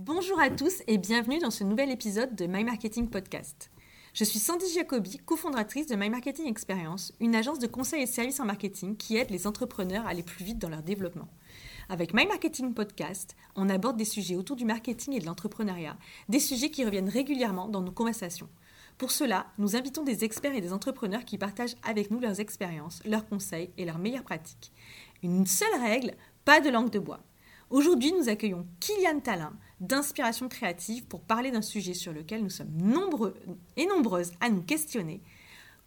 Bonjour à tous et bienvenue dans ce nouvel épisode de My Marketing Podcast. Je suis Sandy Jacobi, cofondatrice de My Marketing Experience, une agence de conseil et services en marketing qui aide les entrepreneurs à aller plus vite dans leur développement. Avec My Marketing Podcast, on aborde des sujets autour du marketing et de l'entrepreneuriat, des sujets qui reviennent régulièrement dans nos conversations. Pour cela, nous invitons des experts et des entrepreneurs qui partagent avec nous leurs expériences, leurs conseils et leurs meilleures pratiques. Une seule règle, pas de langue de bois. Aujourd'hui, nous accueillons Kylian Talin d'Inspiration Créative pour parler d'un sujet sur lequel nous sommes nombreux et nombreuses à nous questionner.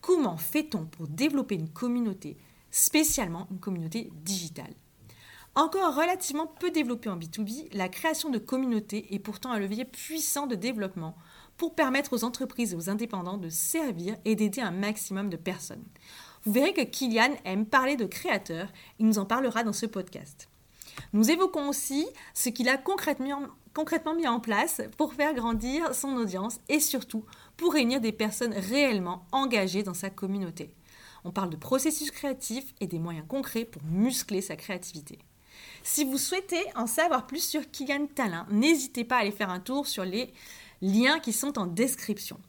Comment fait-on pour développer une communauté, spécialement une communauté digitale? Encore relativement peu développée en B2B, la création de communautés est pourtant un levier puissant de développement pour permettre aux entreprises et aux indépendants de servir et d'aider un maximum de personnes. Vous verrez que Kylian aime parler de créateurs, il nous en parlera dans ce podcast. Nous évoquons aussi ce qu'il a concrètement, concrètement mis en place pour faire grandir son audience et surtout pour réunir des personnes réellement engagées dans sa communauté. On parle de processus créatif et des moyens concrets pour muscler sa créativité. Si vous souhaitez en savoir plus sur Kylian Talin, n'hésitez pas à aller faire un tour sur les liens qui sont en description.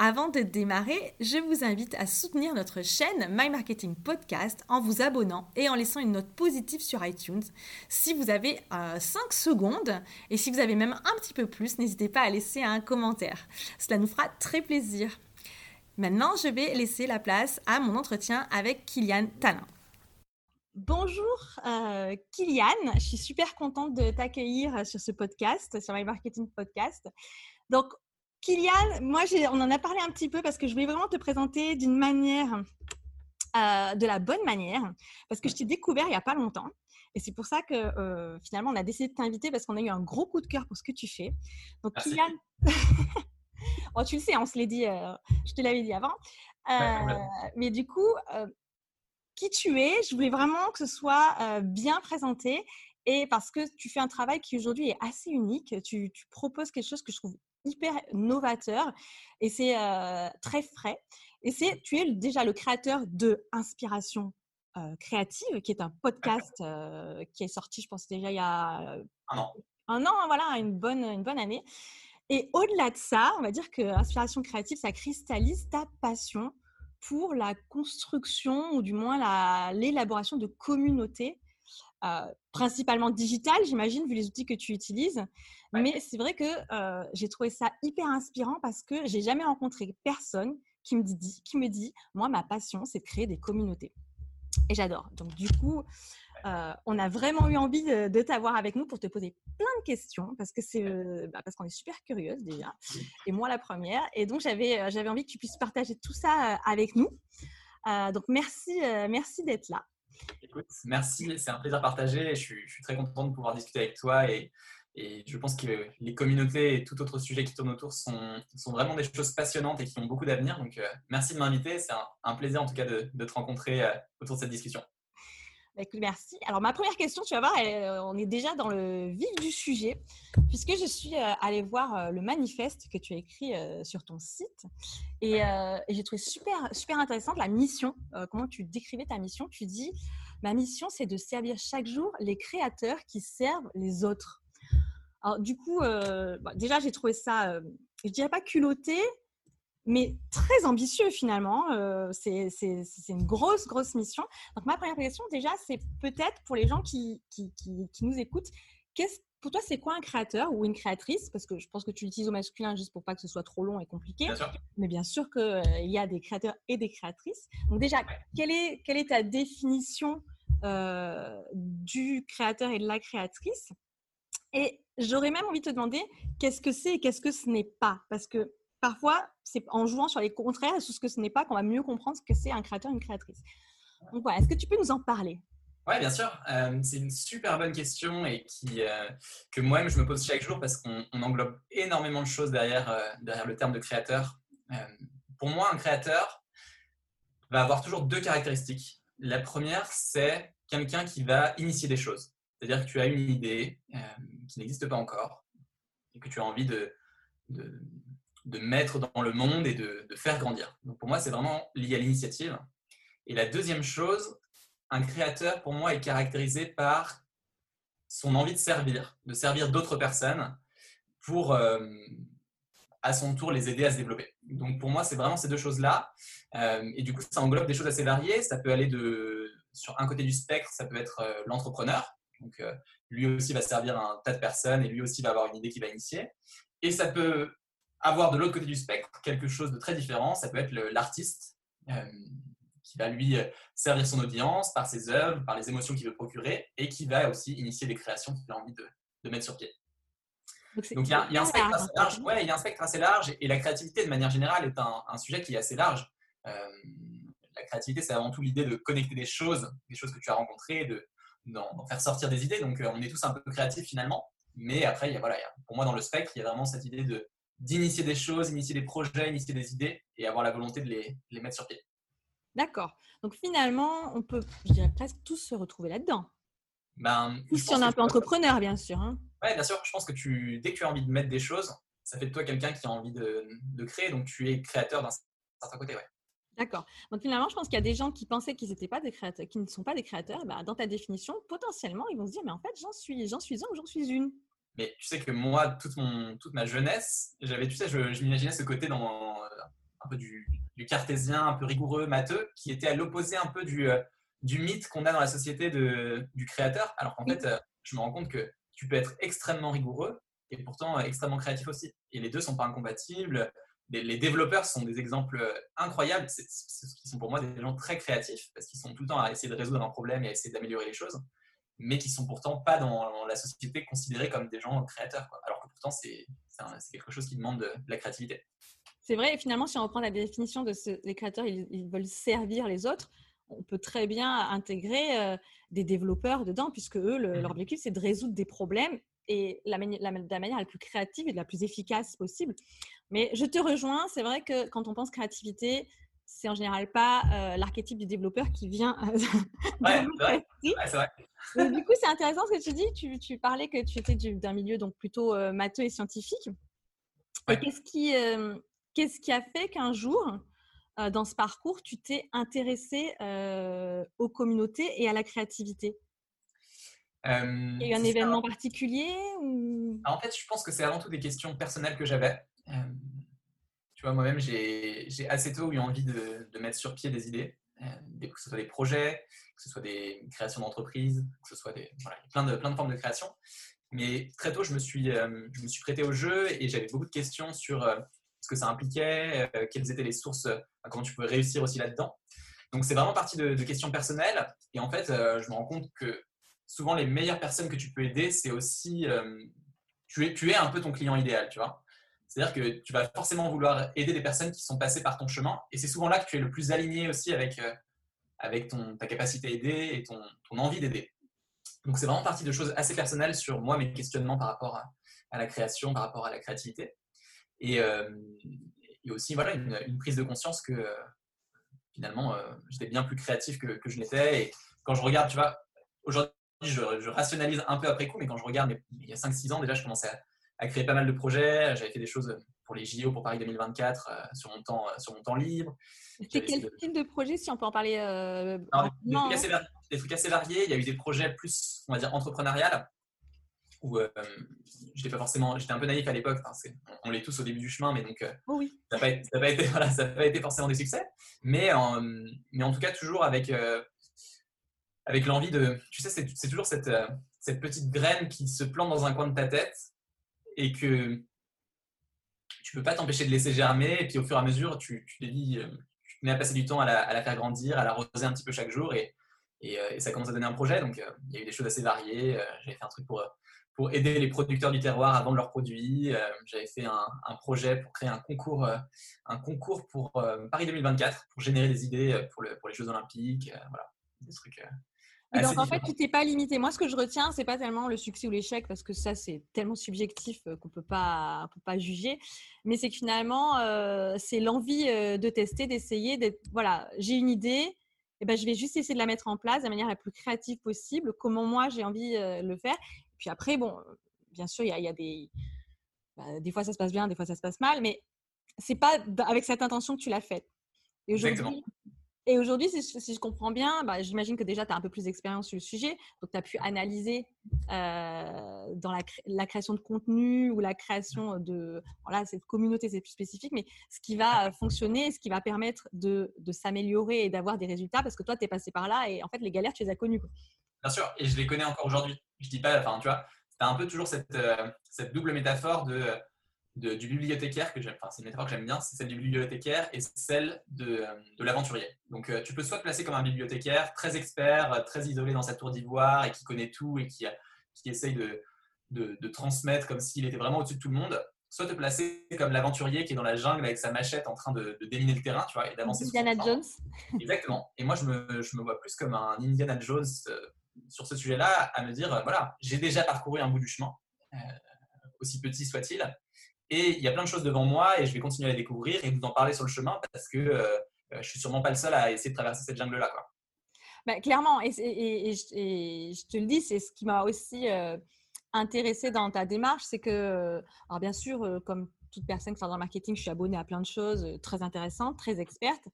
Avant de démarrer, je vous invite à soutenir notre chaîne My Marketing Podcast en vous abonnant et en laissant une note positive sur iTunes. Si vous avez 5 euh, secondes et si vous avez même un petit peu plus, n'hésitez pas à laisser un commentaire. Cela nous fera très plaisir. Maintenant, je vais laisser la place à mon entretien avec Kylian Talin. Bonjour euh, Kylian, je suis super contente de t'accueillir sur ce podcast, sur My Marketing Podcast. Donc, Kylian, moi, on en a parlé un petit peu parce que je voulais vraiment te présenter d'une manière, euh, de la bonne manière, parce que je t'ai découvert il n'y a pas longtemps. Et c'est pour ça que euh, finalement, on a décidé de t'inviter parce qu'on a eu un gros coup de cœur pour ce que tu fais. Donc, Kylian, oh, tu le sais, on se l'est dit, euh, je te l'avais dit avant. mais du coup, qui tu es, je voulais vraiment que ce soit bien présenté et parce que tu fais un travail qui aujourd'hui est assez unique. Tu, tu, proposes quelque chose que je trouve hyper novateur et c'est très frais. Et c'est, tu es déjà le créateur de Inspiration créative, qui est un podcast qui est sorti, je pense déjà il y a un an. Un an, voilà, une bonne, une bonne année. Et au-delà de ça, on va dire que Inspiration créative, ça cristallise ta passion pour la construction ou du moins l'élaboration de communautés principalement digital, j'imagine, vu les outils que tu utilises. Mais c'est vrai que euh, j'ai trouvé ça hyper inspirant parce que j'ai jamais rencontré personne qui me dit, qui me dit, moi, ma passion, c'est de créer des communautés. Et j'adore. Donc, du coup, euh, on a vraiment eu envie de, t'avoir avec nous pour te poser plein de questions parce que c'est bah, parce qu'on est super curieuse déjà et moi la première et donc j'avais j'avais envie que tu puisses partager tout ça avec nous donc merci merci d'être là Écoute, merci, c'est un plaisir partagé. Je suis, je suis très content de pouvoir discuter avec toi et, et, je pense que les communautés et tout autre sujet qui tourne autour sont, sont vraiment des choses passionnantes et qui ont beaucoup d'avenir. Donc, euh, merci de m'inviter. C'est un, plaisir en tout cas de, de te rencontrer euh, autour de cette discussion. Bah, merci. Alors, ma première question, tu vas voir, euh, on est déjà dans le vif du sujet, puisque je suis euh, allée voir le manifeste que tu as écrit sur ton site. Et, j'ai trouvé super, super intéressante la mission. comment tu décrivais ta mission Tu dis Ma mission, c'est de servir chaque jour les créateurs qui servent les autres. Alors, du coup, bah, déjà, j'ai trouvé ça, je dirais pas culotté, mais très ambitieux finalement. Euh, c'est une grosse, grosse mission. Donc, ma première question, déjà, c'est peut-être pour les gens qui, qui, qui, nous écoutent, pour toi, c'est quoi un créateur ou une créatrice? Parce que je pense que tu l'utilises au masculin juste pour pas que ce soit trop long et compliqué. Mais bien sûr qu'il euh, y a des créateurs et des créatrices. Donc, déjà, quelle est, quelle est ta définition euh, du créateur et de la créatrice? Et j'aurais même envie de te demander qu'est-ce que c'est et qu'est-ce que ce n'est pas? Parce que parfois, c'est en jouant sur les contraires sur ce que ce n'est pas qu'on va mieux comprendre ce que c'est un créateur, une créatrice. Donc voilà, est-ce que tu peux nous en parler? Oui, bien sûr. Euh, c'est une super bonne question et euh, que moi-même je me pose chaque jour parce qu'on englobe énormément de choses derrière, euh, derrière le terme de créateur. pour moi, un créateur va avoir toujours deux caractéristiques. La première, c'est quelqu'un qui va initier des choses. C'est-à-dire que tu as une idée qui n'existe pas encore et que tu as envie de, de de mettre dans le monde et de, faire grandir. Donc pour moi, c'est vraiment lié à l'initiative. Et la deuxième chose, un créateur, pour moi, est caractérisé par son envie de servir, de servir d'autres personnes, pour à son tour les aider à se développer. Donc pour moi, c'est vraiment ces deux choses-là. et du coup, ça englobe des choses assez variées. Ça peut aller de, sur un côté du spectre, ça peut être l'entrepreneur. Donc lui aussi va servir un tas de personnes et lui aussi va avoir une idée qui va initier. Et ça peut avoir de l'autre côté du spectre quelque chose de très différent. Ça peut être l'artiste qui va lui servir son audience par ses œuvres, par les émotions qu'il veut procurer et qui va aussi initier des créations qu'il a envie de, mettre sur pied. Donc, il y, a, un spectre assez large. Ouais, il y a un spectre assez large et, la créativité, de manière générale, est un, sujet qui est assez large. la créativité, c'est avant tout l'idée de connecter des choses, des choses que tu as rencontrées, de, d'en faire sortir des idées. Donc, on est tous un peu créatifs finalement. Mais après, il y a, voilà, pour moi, dans le spectre, il y a vraiment cette idée de, d'initier des choses, initier des projets, initier des idées et avoir la volonté de les, les mettre sur pied. D'accord. Donc finalement, on peut, je dirais presque tous se retrouver là-dedans. Ben, si on est un peu entrepreneur, bien sûr. Hein. Oui, bien sûr. Je pense que tu, dès que tu as envie de mettre des choses, ça fait de toi quelqu'un qui a envie de, de, créer. Donc tu es créateur d'un certain côté. Ouais. D'accord. Donc finalement, je pense qu'il y a des gens qui pensaient qu'ils n'étaient pas des créateurs, qui ne sont pas des créateurs. Ben, dans ta définition, potentiellement, ils vont se dire, mais en fait, j'en suis, j'en suis un ou j'en suis une. Mais tu sais que moi, toute, mon, toute ma jeunesse, j'avais, tu sais, je, m'imaginais ce côté dans euh, un peu du, cartésien, un peu rigoureux, matheux, qui était à l'opposé un peu du, euh, du mythe qu'on a dans la société de, du créateur. Alors qu'en fait, euh, je me rends compte que tu peux être extrêmement rigoureux et pourtant extrêmement créatif aussi. Et les deux sont pas incompatibles. Les, développeurs sont des exemples incroyables. C'est, qui sont pour moi des gens très créatifs parce qu'ils sont tout le temps à essayer de résoudre un problème et à essayer d'améliorer les choses mais qui sont pourtant pas dans la société considérés comme des gens créateurs. Alors que pourtant, c'est quelque chose qui demande de, la créativité. C'est vrai, et finalement, si on reprend la définition de ce, les créateurs, ils, veulent servir les autres, on peut très bien intégrer euh, des développeurs dedans, puisque eux, mmh. leur objectif, c'est de résoudre des problèmes et la, la, de la manière la plus créative et de la plus efficace possible. Mais je te rejoins, c'est vrai que quand on pense créativité, c'est en général pas euh, l'archétype du développeur qui vient. Euh, ouais, c'est vrai. du coup, c'est intéressant ce que tu dis. Tu, parlais que tu étais d'un milieu donc plutôt euh, matheux et scientifique. qu'est-ce qui, qu'est-ce qui a fait qu'un jour, dans ce parcours, tu t'es intéressé aux communautés et à la créativité? Il y a eu un événement particulier ou... En fait, je pense que c'est avant tout des questions personnelles que j'avais. Tu vois, moi-même, j'ai assez tôt eu envie de, mettre sur pied des idées, euh, que ce soit des projets, que ce soit des créations d'entreprises, que ce soit des, plein, de, plein de formes de création. Mais très tôt, je me suis, euh, je me suis prêté au jeu et j'avais beaucoup de questions sur euh, ce que ça impliquait, quelles étaient les sources, comment tu pouvais réussir aussi là-dedans. Donc, c'est vraiment parti de, de, questions personnelles. Et en fait, je me rends compte que souvent, les meilleures personnes que tu peux aider, c'est aussi. tu, es, tu es un peu ton client idéal, tu vois. C'est-à-dire que tu vas forcément vouloir aider des personnes qui sont passées par ton chemin. Et c'est souvent là que tu es le plus aligné aussi avec, euh, avec ta capacité à aider et ton, envie d'aider. Donc c'est vraiment partie de choses assez personnelles sur moi, mes questionnements par rapport à, la création, par rapport à la créativité. Et, euh, aussi voilà, une, prise de conscience que euh, finalement, j'étais bien plus créatif que, je l'étais. Et quand je regarde, tu vois, aujourd'hui, je, je, rationalise un peu après coup, mais quand je regarde, il y a 5-6 ans déjà, je commençais à à créer pas mal de projets. J'avais fait des choses pour les JO, pour Paris 2024, euh, sur, mon temps, euh, sur mon temps libre. C'était quel type de projet, si on peut en parler euh, des, trucs assez variés, Il y a eu des projets plus, on va dire, entrepreneurial, où j'étais pas forcément, j'étais un peu naïf à l'époque. on, l'est tous au début du chemin, mais donc oh oui. ça n'a pas, été, voilà, pas été forcément des succès. Mais en, mais en tout cas, toujours avec, avec l'envie de. Tu sais, c'est toujours cette, cette petite graine qui se plante dans un coin de ta tête et que tu peux pas t'empêcher de laisser germer. Et puis au fur et à mesure, tu, tu te euh, tu mets à passer du temps à la, faire grandir, à la l'arroser un petit peu chaque jour. Et, et, euh, ça commence à donner un projet. Donc euh, il y a eu des choses assez variées. J'avais fait un truc pour, aider les producteurs du terroir à vendre leurs produits. J'avais fait un, projet pour créer un concours, un concours pour Paris 2024, pour générer des idées pour, pour les Jeux Olympiques. voilà, des trucs donc, en fait, tu t'es pas limité. Moi, ce que je retiens, c'est pas tellement le succès ou l'échec, parce que ça, c'est tellement subjectif euh, qu'on peut pas, peut pas juger. Mais c'est que finalement, euh, c'est l'envie euh, de tester, d'essayer, d'être. Voilà, j'ai une idée, et ben, je vais juste essayer de la mettre en place de la manière la plus créative possible, comment moi j'ai envie de le faire. Et puis après, bon, bien sûr, il y a, des. Bah, des fois, ça se passe bien, des fois, ça se passe mal, mais c'est pas avec cette intention que tu l'as faite. Et aujourd'hui, Et aujourd'hui, si, je comprends bien, bah, j'imagine que déjà tu as un peu plus d'expérience sur le sujet, donc tu as pu analyser euh, dans la, création de contenu ou la création de voilà, cette communauté, c'est plus spécifique, mais ce qui va fonctionner, ce qui va permettre de, s'améliorer et d'avoir des résultats, parce que toi, tu es passé par là et en fait, les galères, tu les as connues. Bien sûr, et je les connais encore aujourd'hui. Je dis pas, enfin, tu vois, tu as un peu toujours cette, euh, cette double métaphore de du bibliothécaire que j'aime, enfin c'est une métaphore que j'aime bien, c'est celle du bibliothécaire et celle de, de l'aventurier. Donc euh, tu peux soit te placer comme un bibliothécaire très expert, euh, très isolé dans sa tour d'ivoire et qui connaît tout et qui, qui essaye de, de, transmettre comme s'il était vraiment au-dessus de tout le monde, soit te placer comme l'aventurier qui est dans la jungle avec sa machette en train de, déminer le terrain, tu vois, et d'avancer. Indiana Jones. Exactement. Et moi je me, je me, vois plus comme un Indiana Jones euh, sur ce sujet-là, à me dire voilà, j'ai déjà parcouru un bout du chemin. aussi petit soit-il, et il y a plein de choses devant moi et je vais continuer à les découvrir et vous en parler sur le chemin parce que euh, euh, je suis sûrement pas le seul à essayer de traverser cette jungle-là. Bah, clairement, et, je te le dis, c'est ce qui m'a aussi euh, intéressé dans ta démarche, c'est que, alors bien sûr, comme toute personne qui fait dans le marketing, je suis abonnée à plein de choses très intéressantes, très expertes.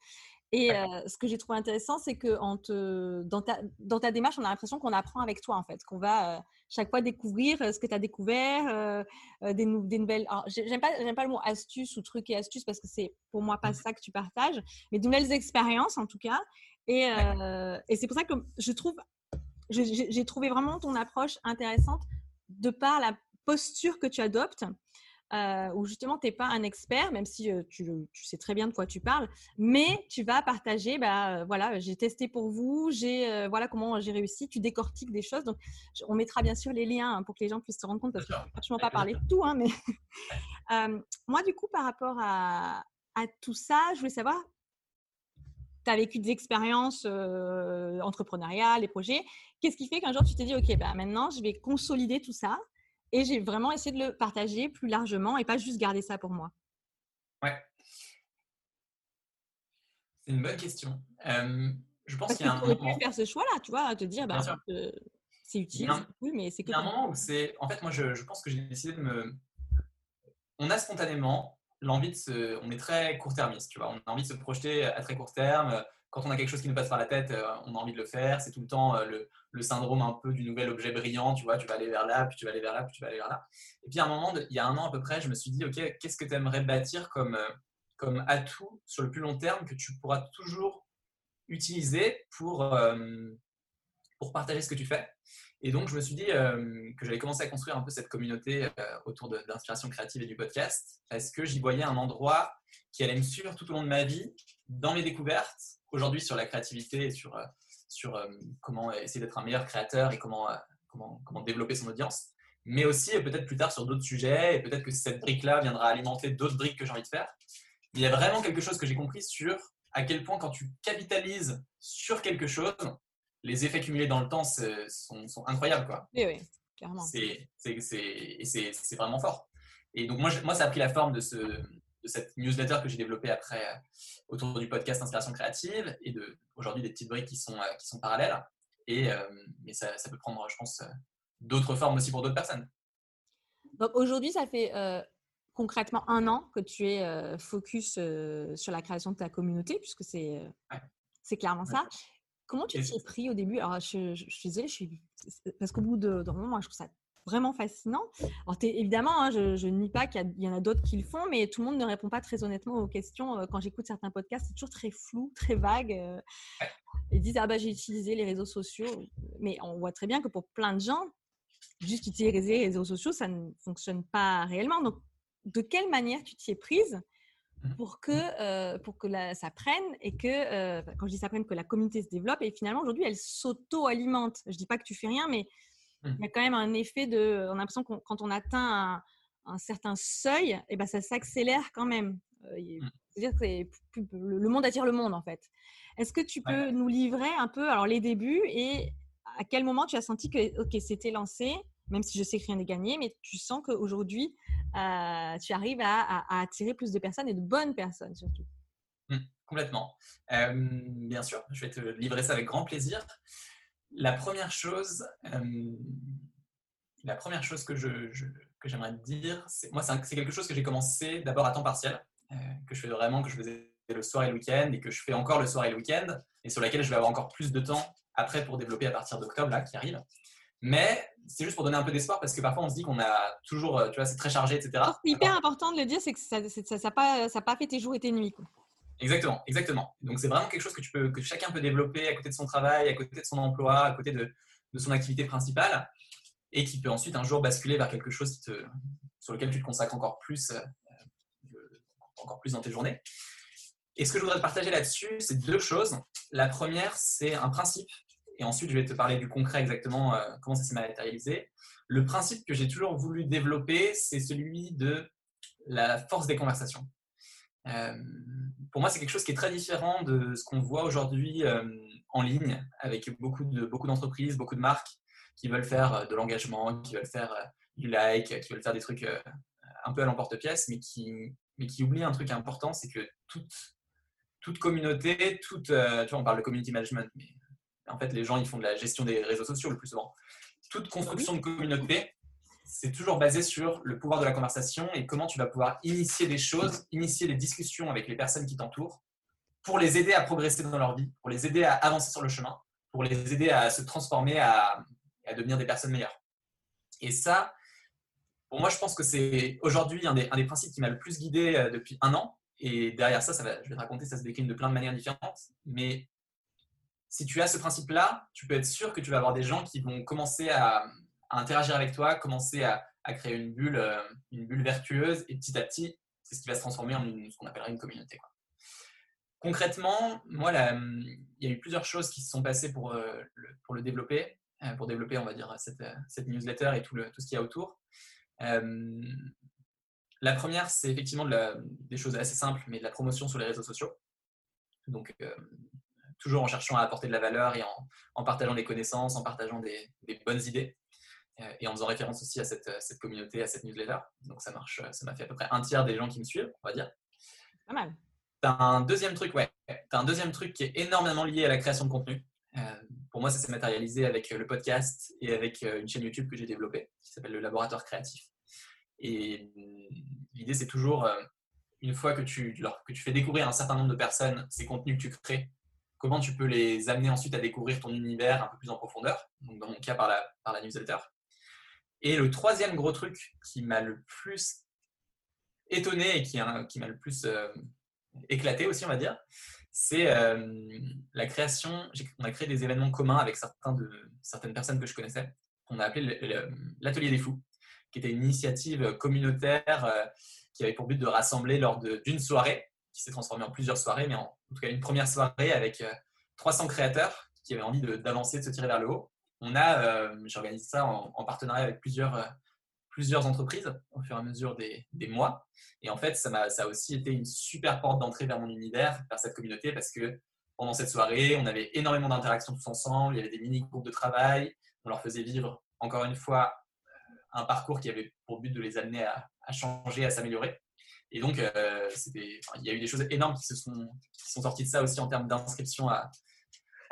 Et ce que j'ai trouvé intéressant, c'est que dans, ta, dans ta démarche, on a l'impression qu'on apprend avec toi, en fait, qu'on va chaque fois découvrir ce que tu as découvert, des, des, nouvelles. J'aime pas, pas le mot astuce ou truc et astuce parce que c'est pour moi pas mmh. ça que tu partages, mais de nouvelles expériences en tout cas. Et, et c'est pour ça que je trouve, j'ai trouvé vraiment ton approche intéressante de par la posture que tu adoptes euh, où justement tu n'es pas un expert, même si tu, sais très bien de quoi tu parles, mais tu vas partager, bah, voilà, j'ai testé pour vous, j'ai voilà comment j'ai réussi, tu décortiques des choses. Donc, on mettra bien sûr les liens hein, pour que les gens puissent se rendre compte, parce que je ne franchement pas parler de tout, hein, mais moi, du coup, par rapport à, tout ça, je voulais savoir, tu as vécu des expériences entrepreneuriales, les projets. Qu'est-ce qui fait qu'un jour tu t'es dit, OK, bah, maintenant je vais consolider tout ça? Et j'ai vraiment essayé de le partager plus largement et pas juste garder ça pour moi. Ouais. C'est une bonne question. je pense qu'il y a un moment. faire ce choix-là, tu vois, te dire, bah, c'est utile, oui, mais c'est que. Il y a un moment où c'est. En fait, moi, je, je pense que j'ai décidé de me. On a spontanément l'envie de se. On est très court-termiste, tu vois. On a envie de se projeter à très court terme quand on a quelque chose qui nous passe par la tête, euh, on a envie de le faire. C'est tout le temps euh, le, syndrome un peu du nouvel objet brillant. Tu vois, tu vas aller vers là, puis tu vas aller vers là, puis tu vas aller vers là. Et puis à un moment, il y a un an à peu près, je me suis dit, OK, qu'est-ce que tu aimerais bâtir comme, euh, comme atout sur le plus long terme que tu pourras toujours utiliser pour, partager ce que tu fais? Et donc, je me suis dit que j'allais commencer à construire un peu cette communauté autour d'inspiration créative et du podcast, parce que j'y voyais un endroit qui allait me suivre tout au long de ma vie, dans mes découvertes, aujourd'hui sur la créativité et sur, euh, sur euh, comment essayer d'être un meilleur créateur et comment, euh, comment, comment développer son audience, mais aussi peut-être plus tard sur d'autres sujets et peut-être que cette brique-là viendra alimenter d'autres briques que j'ai envie de faire. Il y a vraiment quelque chose que j'ai compris sur à quel point quand tu capitalises sur quelque chose, les effets cumulés dans le temps sont, sont incroyables. Quoi. Oui, oui, clairement. C'est vraiment fort. Et donc moi, moi, ça a pris la forme de ce, de cette newsletter que j'ai développée après euh, autour du podcast Inspiration créative et de aujourd'hui des petites briques qui sont, euh, qui sont parallèles. Et, euh, mais ça, ça, peut prendre, je pense, d'autres formes aussi pour d'autres personnes. Donc aujourd'hui, ça fait concrètement un an que tu es focus sur la création de ta communauté, puisque c'est c'est clairement ça. Comment tu t'y es pris au début? Alors, je, suis désolée, je suis... parce qu'au bout d'un moment, moi, je trouve ça vraiment fascinant. Alors, évidemment, hein, je, ne nie pas qu'il y, en a d'autres qui le font, mais tout le monde ne répond pas très honnêtement aux questions. Euh, quand j'écoute certains podcasts, c'est toujours très flou, très vague. Euh. Ils disent Ah, bah, j'ai utilisé les réseaux sociaux. Mais on voit très bien que pour plein de gens, juste utiliser les réseaux sociaux, ça ne fonctionne pas réellement. Donc, de quelle manière tu t'y es prise mmh. pour que, euh, pour que ça prenne et que, quand je dis ça prenne, que la communauté se développe et finalement aujourd'hui elle s'auto-alimente. Je dis pas que tu fais rien, mais il y a quand même un effet de. On a l'impression que quand on atteint un, certain seuil, et eh ben ça s'accélère quand même. Euh, mmh. C'est-à-dire que le monde attire le monde en fait. Est-ce que tu peux nous livrer un peu alors les débuts et à quel moment tu as senti que ok c'était lancé, même si je sais que rien n'est gagné, mais tu sens qu'aujourd'hui euh, tu arrives à, attirer plus de personnes et de bonnes personnes surtout? Mmh, complètement. bien sûr, je vais te livrer ça avec grand plaisir. La première chose, euh, la première chose que, je, j'aimerais te dire, c'est moi, c'est, quelque chose que j'ai commencé d'abord à temps partiel, euh, que je fais vraiment, que je faisais le soir et le week-end et que je fais encore le soir et le week-end et sur laquelle je vais avoir encore plus de temps après pour développer à partir d'octobre là qui arrive. Mais c'est juste pour donner un peu d'espoir parce que parfois on se dit qu'on a toujours, tu vois, c'est très chargé, etc. C'est hyper important de le dire, c'est que ça n'a pas, ça pas fait tes jours et tes nuits. Quoi. Exactement, exactement. Donc c'est vraiment quelque chose que, tu peux, que chacun peut développer à côté de son travail, à côté de son emploi, à côté de, son activité principale et qui peut ensuite un jour basculer vers quelque chose sur lequel tu te consacres encore plus, euh, encore plus dans tes journées. Et ce que je voudrais te partager là-dessus, c'est deux choses. La première, c'est un principe. Et ensuite, je vais te parler du concret exactement, euh, comment ça s'est matérialisé. Le principe que j'ai toujours voulu développer, c'est celui de la force des conversations. Euh, pour moi, c'est quelque chose qui est très différent de ce qu'on voit aujourd'hui en ligne avec beaucoup de beaucoup d'entreprises, beaucoup de marques qui veulent faire de l'engagement, qui veulent faire du like, qui veulent faire des trucs un peu à l'emporte-pièce, mais qui mais qui oublient un truc important, c'est que toute toute communauté, toute, tu vois, on parle de community management, mais en fait, les gens, ils font de la gestion des réseaux sociaux le plus souvent. Toute construction de communauté, c'est toujours basé sur le pouvoir de la conversation et comment tu vas pouvoir initier des choses, initier des discussions avec les personnes qui t'entourent pour les aider à progresser dans leur vie, pour les aider à avancer sur le chemin, pour les aider à se transformer, à, devenir des personnes meilleures. Et ça, pour moi, je pense que c'est aujourd'hui un des, principes qui m'a le plus guidé euh, depuis un an. Et derrière ça, ça je vais te raconter, ça se décline de plein de manières différentes. Mais si tu as ce principe-là, tu peux être sûr que tu vas avoir des gens qui vont commencer à, interagir avec toi, commencer à, créer une bulle, euh, une bulle vertueuse. Et petit à petit, c'est ce qui va se transformer en ce qu'on appellerait une communauté. Concrètement, moi, il y a eu plusieurs choses qui se sont passées pour, euh, le, développer, euh, pour développer, on va dire, cette, newsletter et tout ce qu'il y a autour. la première, c'est effectivement des choses assez simples, mais de la promotion sur les réseaux sociaux. Donc, toujours en cherchant à apporter de la valeur et en, partageant des connaissances, en partageant des, bonnes idées et en faisant référence aussi à cette, cette, communauté, à cette newsletter. Donc ça marche, ça m'a fait à peu près un tiers des gens qui me suivent, on va dire. Pas mal un deuxième truc, ouais. As un deuxième truc qui est énormément lié à la création de contenu. Euh, pour moi, ça s'est matérialisé avec euh, le podcast et avec euh, une chaîne YouTube que j'ai développée qui s'appelle le Laboratoire Créatif. Et l'idée, c'est toujours, une fois que tu, que tu fais découvrir à un certain nombre de personnes ces contenus que tu crées, comment tu peux les amener ensuite à découvrir ton univers un peu plus en profondeur, donc dans mon cas par la, par la newsletter. Et le troisième gros truc qui m'a le plus étonné et qui, m'a le plus éclaté aussi, on va dire, c'est euh, la création. On a créé des événements communs avec certains de, certaines personnes que je connaissais, qu'on a appelé l'Atelier des Fous, qui était une initiative communautaire euh, qui avait pour but de rassembler lors d'une soirée, qui s'est transformée en plusieurs soirées, mais en, tout cas une première soirée avec 300 euh, créateurs qui avaient envie d'avancer, de, se tirer vers le haut. On a, j'organise ça en, en, partenariat avec plusieurs plusieurs entreprises au fur et à mesure des, mois. Et en fait, ça, a, aussi été une super porte d'entrée vers mon univers, vers cette communauté, parce que pendant cette soirée, on avait énormément d'interactions tous ensemble, il y avait des mini-groupes de travail, on leur faisait vivre, encore une fois, euh, un parcours qui avait pour but de les amener à, changer, à s'améliorer. Et donc, euh, il y a eu des choses énormes qui, se qui sont sorties de ça aussi en termes d'inscription à,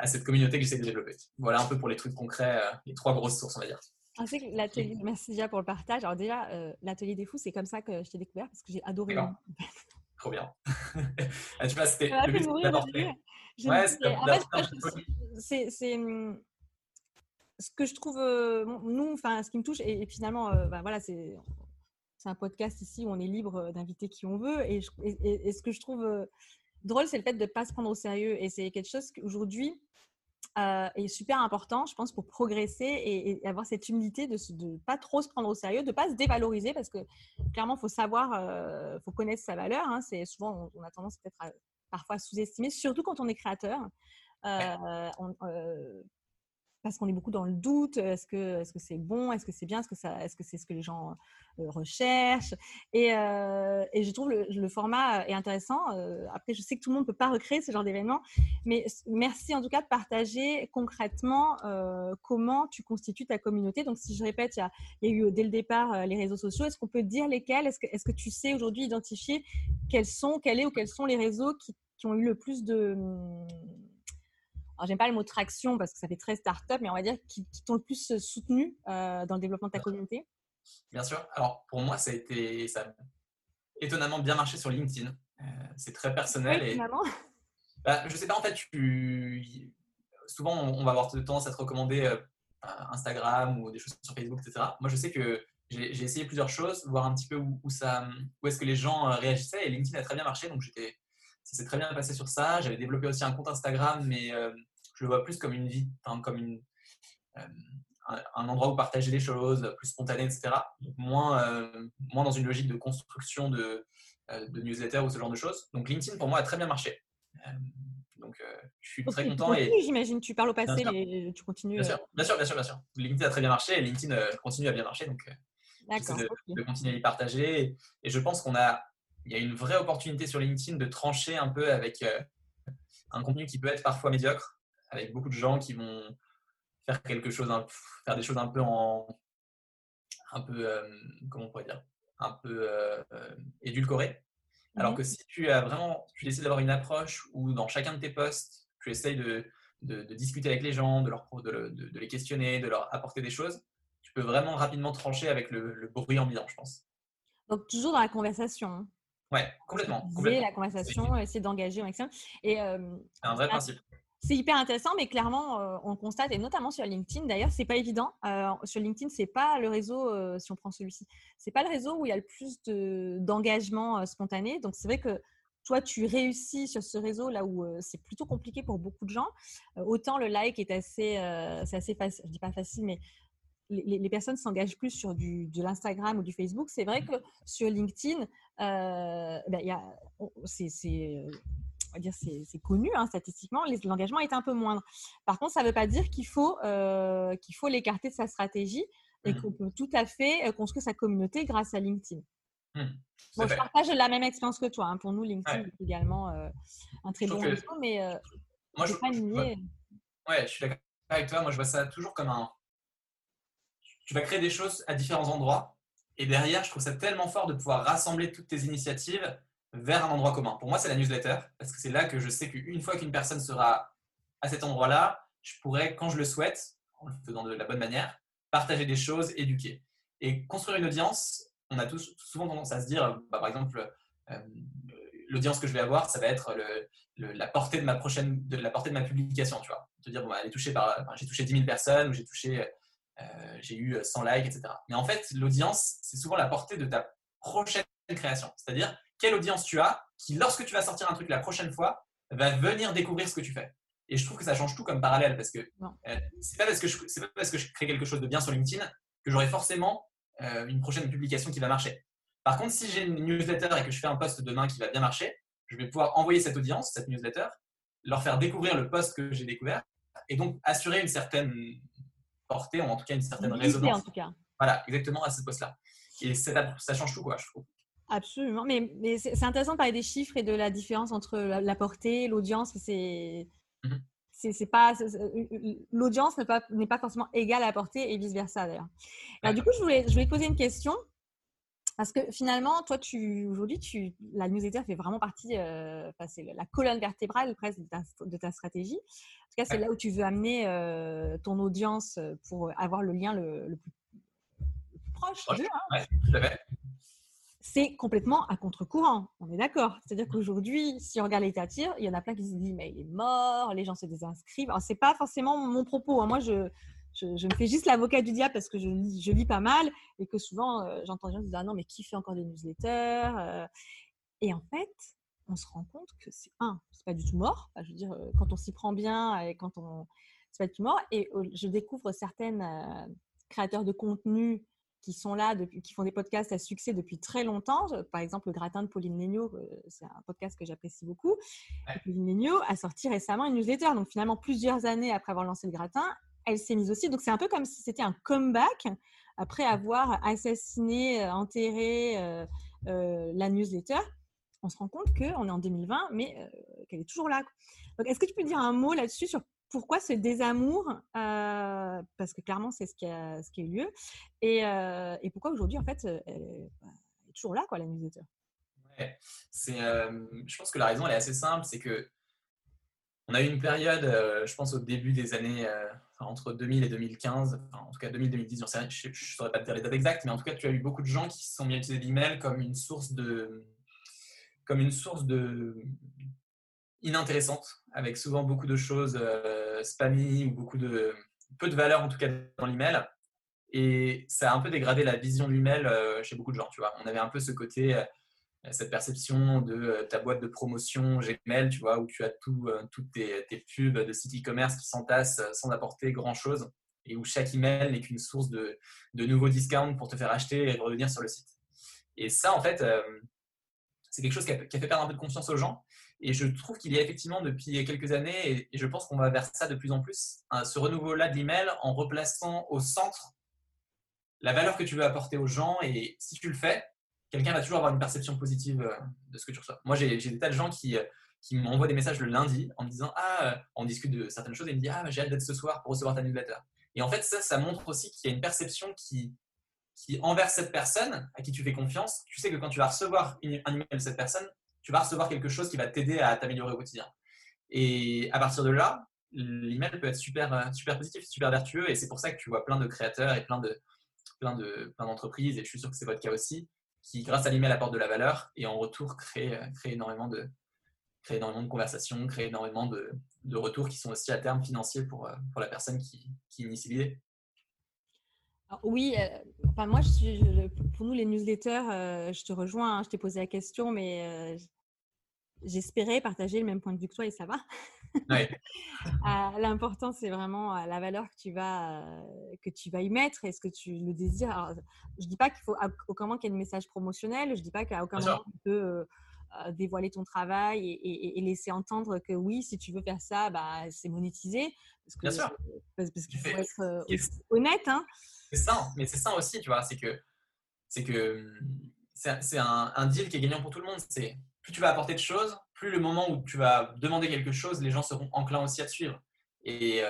à, cette communauté que j'essaie de développer. Voilà un peu pour les trucs concrets, euh, les trois grosses sources, on va dire. Ah, l'atelier, merci déjà pour le partage. Alors déjà, euh, l'atelier des fous, c'est comme ça que je t'ai découvert parce que j'ai adoré. Trop bien. Ah, tu vois, c'était le but Ouais, c'est c'est hum, ce que je trouve euh, nous, enfin, ce qui me touche et, finalement, euh, bah, voilà, c'est c'est un podcast ici où on est libre d'inviter qui on veut et, et, ce que je trouve drôle, c'est le fait de ne pas se prendre au sérieux et c'est quelque chose qu'aujourd'hui euh, est super important, je pense, pour progresser et, avoir cette humilité de ne pas trop se prendre au sérieux, de ne pas se dévaloriser parce que clairement, il faut savoir, il euh, faut connaître sa valeur. Hein. c'est souvent, on, a tendance peut-être à parfois sous-estimer, surtout quand on est créateur. Euh, parce qu'on est beaucoup dans le doute. Est-ce que est-ce que c'est bon Est-ce que c'est bien Est-ce que ça Est-ce que c'est ce que les gens recherchent et, je trouve le, format est intéressant. Après, je sais que tout le monde ne peut pas recréer ce genre d'événement, mais merci en tout cas de partager concrètement comment tu constitues ta communauté. Donc, si je répète, il y a, eu dès le départ les réseaux sociaux. Est-ce qu'on peut dire lesquels? Est-ce que, est-ce que tu sais aujourd'hui identifier quels sont, quels est ou quels sont les réseaux qui, qui ont eu le plus de alors j'aime pas le mot traction parce que ça fait très start-up, mais on va dire qui, t'ont le plus euh, soutenu euh, dans le développement de ta communauté Bien sûr. Alors pour moi, ça a été ça étonnamment bien marché sur LinkedIn. c'est très personnel. Oui, et... bah, je sais pas, en fait, tu... souvent on va avoir tendance à te recommander Instagram ou des choses sur Facebook, etc. Moi, je sais que j'ai essayé plusieurs choses, voir un petit peu où, ça, où est-ce que les gens réagissaient. Et LinkedIn a très bien marché, donc j'étais, ça s'est très bien passé sur ça. J'avais développé aussi un compte Instagram, mais je le vois plus comme une vie, comme une, un, endroit où partager les choses, plus spontané, etc. Donc moins, moins dans une logique de construction de, de newsletter ou ce genre de choses. Donc LinkedIn pour moi a très bien marché. Donc, je suis très content. Et j'imagine, tu parles au passé, mais tu continues. Bien sûr, bien sûr, bien sûr, bien sûr. LinkedIn a très bien marché et LinkedIn continue à bien marcher. Donc, de, de, continuer à y partager. Et je pense qu'on a, il y a une vraie opportunité sur LinkedIn de trancher un peu avec un contenu qui peut être parfois médiocre, avec beaucoup de gens qui vont faire quelque chose, faire des choses un peu en, un peu, comment on pourrait dire, un peu édulcoré. Alors mmh que si tu as vraiment, tu essaies d'avoir une approche où dans chacun de tes posts, tu essayes de, de, discuter avec les gens, de, leur, de, de, les questionner, de leur apporter des choses, tu peux vraiment rapidement trancher avec le, le bruit ambiant, je pense. Donc toujours dans la conversation. Ouais, complètement. complètement. la conversation, essayer d'engager au maximum. Et c'est un vrai principe c'est hyper intéressant, mais clairement, euh, on constate, et notamment sur LinkedIn, d'ailleurs, c'est pas évident. Euh, sur LinkedIn, c'est pas le réseau, euh, si on prend celui-ci, c'est pas le réseau où il y a le plus d'engagement spontané. Donc, c'est vrai que toi, tu réussis sur ce réseau là où c'est plutôt compliqué pour beaucoup de gens. autant le like est assez, c'est assez facile, je dis pas facile, mais les, personnes s'engagent plus sur du, de l'Instagram ou du Facebook. C'est vrai que sur LinkedIn, ben, c'est dire c'est connu hein, statistiquement, l'engagement est un peu moindre. Par contre, ça ne veut pas dire qu'il faut euh, qu'il faut l'écarter de sa stratégie et mmh. qu'on peut tout à fait euh, construire sa communauté grâce à LinkedIn. Mmh. Bon, je partage la même expérience que toi. Hein. Pour nous, LinkedIn est également euh, un très bon réseau, mais moi, je, pas je, ouais, je suis d'accord avec toi. Moi, je vois ça toujours comme un. Tu vas créer des choses à différents endroits. Et derrière, je trouve ça tellement fort de pouvoir rassembler toutes tes initiatives vers un endroit commun. Pour moi, c'est la newsletter, parce que c'est là que je sais qu'une fois qu'une personne sera à cet endroit-là, je pourrais, quand je le souhaite, en le faisant de la bonne manière, partager des choses, éduquer. Et construire une audience, on a tous souvent tendance à se dire, bah, par exemple, euh, l'audience que je vais avoir, ça va être la portée de ma prochaine, de la portée de ma publication, tu vois. Te dire, bon, bah, j'ai touché 10 000 personnes, ou j'ai touché, euh, j'ai eu 100 likes, etc. Mais en fait, l'audience, c'est souvent la portée de ta prochaine création. C'est-à-dire, quelle audience tu as qui, lorsque tu vas sortir un truc la prochaine fois, va venir découvrir ce que tu fais. Et je trouve que ça change tout comme parallèle parce que euh, c'est pas parce que je pas parce que je crée quelque chose de bien sur LinkedIn que j'aurai forcément euh, une prochaine publication qui va marcher. Par contre, si j'ai une newsletter et que je fais un post demain qui va bien marcher, je vais pouvoir envoyer cette audience, cette newsletter, leur faire découvrir le post que j'ai découvert et donc assurer une certaine portée ou en tout cas une certaine résonance. En tout cas. Voilà, exactement à ce poste-là. Et ça, ça change tout, quoi, je trouve. Absolument. Mais, mais c'est intéressant de parler des chiffres et de la différence entre la, portée, l'audience. C'est. C'est pas l'audience n'est pas pas forcément égale à la portée et vice versa d'ailleurs. Alors du coup je voulais je voulais te poser une question parce que finalement toi tu aujourd'hui tu la newsletter fait vraiment partie euh, c'est la colonne vertébrale presque de ta, de ta, stratégie. En tout cas c'est là où tu veux amener euh, ton audience pour avoir le lien le, plus, proche. Hein. c'est complètement à contre-courant. On est d'accord. C'est-à-dire qu'aujourd'hui, si on regarde les tires, il y en a plein qui se disent mais il est mort, les gens se désinscrivent. Ce n'est pas forcément mon propos. Hein. Moi, je, je, me fais juste l'avocat du diable parce que je lis, je lis pas mal et que souvent euh, j'entends des gens dire ah non mais qui fait encore des newsletters euh. Et en fait, on se rend compte que c'est un, c'est pas du tout mort. je veux dire, euh, quand on s'y prend bien et quand on, c'est pas du tout mort. Et je découvre certaines créateurs de contenu qui sont là, depuis, qui font des podcasts à succès depuis très longtemps. Par exemple, le gratin de Pauline euh, c'est un podcast que j'apprécie beaucoup. Pauline Legnaud a sorti récemment une newsletter. Donc finalement, plusieurs années après avoir lancé le gratin, elle s'est mise aussi. Donc c'est un peu comme si c'était un comeback après avoir assassiné, euh, enterré euh, la newsletter. On se rend compte qu'on est en 2020, mais qu'elle est toujours là. Donc, est-ce que tu peux dire un mot là-dessus sur pourquoi ce désamour euh, Parce que clairement, c'est ce, qui a, ce qui a eu lieu. Et, euh, et pourquoi aujourd'hui, en fait, elle est, toujours là, quoi, la newsletter? Ouais. c'est, euh, Je pense que la raison, elle est assez simple. C'est que on a eu une période, je pense, au début des années, entre 2000 et 2015, en tout cas 2000-2010, je ne saurais pas te dire les dates exactes, mais en tout cas, tu as eu beaucoup de gens qui se sont mis à utiliser l'email comme une source de comme une source de inintéressante, avec souvent beaucoup de choses euh, spammy ou beaucoup de peu de valeur en tout cas dans l'email. Et ça a un peu dégradé la vision de l'email euh, chez beaucoup de gens. Tu vois, on avait un peu ce côté, euh, cette perception de ta boîte de promotion Gmail, tu vois, où tu as tout, toutes tes, tes, pubs de sites e-commerce qui s'entassent sans apporter grand chose et où chaque email n'est qu'une source de, de, nouveaux discounts pour te faire acheter et revenir sur le site. Et ça, en fait, c'est quelque chose qui a, fait perdre un peu de confiance aux gens. Et je trouve qu'il y a effectivement depuis quelques années, et, je pense qu'on va vers ça de plus en plus, ce renouveau-là de l'email en replaçant au centre la valeur que tu veux apporter aux gens. Et si tu le fais, quelqu'un va toujours avoir une perception positive euh, de ce que tu reçois. Moi, j'ai des tas de gens qui, euh, qui m'envoient des messages le lundi en me disant Ah, euh, on discute de certaines choses et ils me disent Ah, j'ai hâte d'être ce soir pour recevoir ta newsletter. Et en fait, ça, ça montre aussi qu'il y a une perception qui, qui envers cette personne à qui tu fais confiance, tu sais que quand tu vas recevoir un email de cette personne, tu vas recevoir quelque chose qui va t'aider à t'améliorer au quotidien. Et à partir de là, l'email peut être super, super positif, super vertueux. Et c'est pour ça que tu vois plein de créateurs et plein de plein de plein d'entreprises, et je suis sûr que c'est votre cas aussi, qui grâce à l'email apportent de la valeur et en retour créent, euh, créent énormément de énormément de conversations, créent énormément de, de, retours qui sont aussi à terme financiers pour, euh, pour la personne qui, qui initie l'idée. Oui, euh, enfin, moi, je pour nous, les newsletters, je te rejoins, hein, je t'ai posé la question, mais j'espérais partager le même point de vue que toi et ça va. L'important, c'est vraiment la valeur que tu, vas, que tu vas y mettre. Est-ce que tu le désires Je ne dis pas qu'il faut à aucun moment qu'il y ait un message promotionnel, je ne dis pas qu'à aucun moment tu peux dévoiler ton travail et, laisser entendre que oui, si tu veux faire ça, bah, c'est monétisé. Parce que, Bien sûr. Parce, qu'il faut être honnête. Hein. C'est ça, mais c'est ça aussi, tu vois, c'est que c'est que c'est un, deal qui est gagnant pour tout le monde. C'est plus tu vas apporter de choses, plus le moment où tu vas demander quelque chose, les gens seront enclins aussi à te suivre. Et, euh,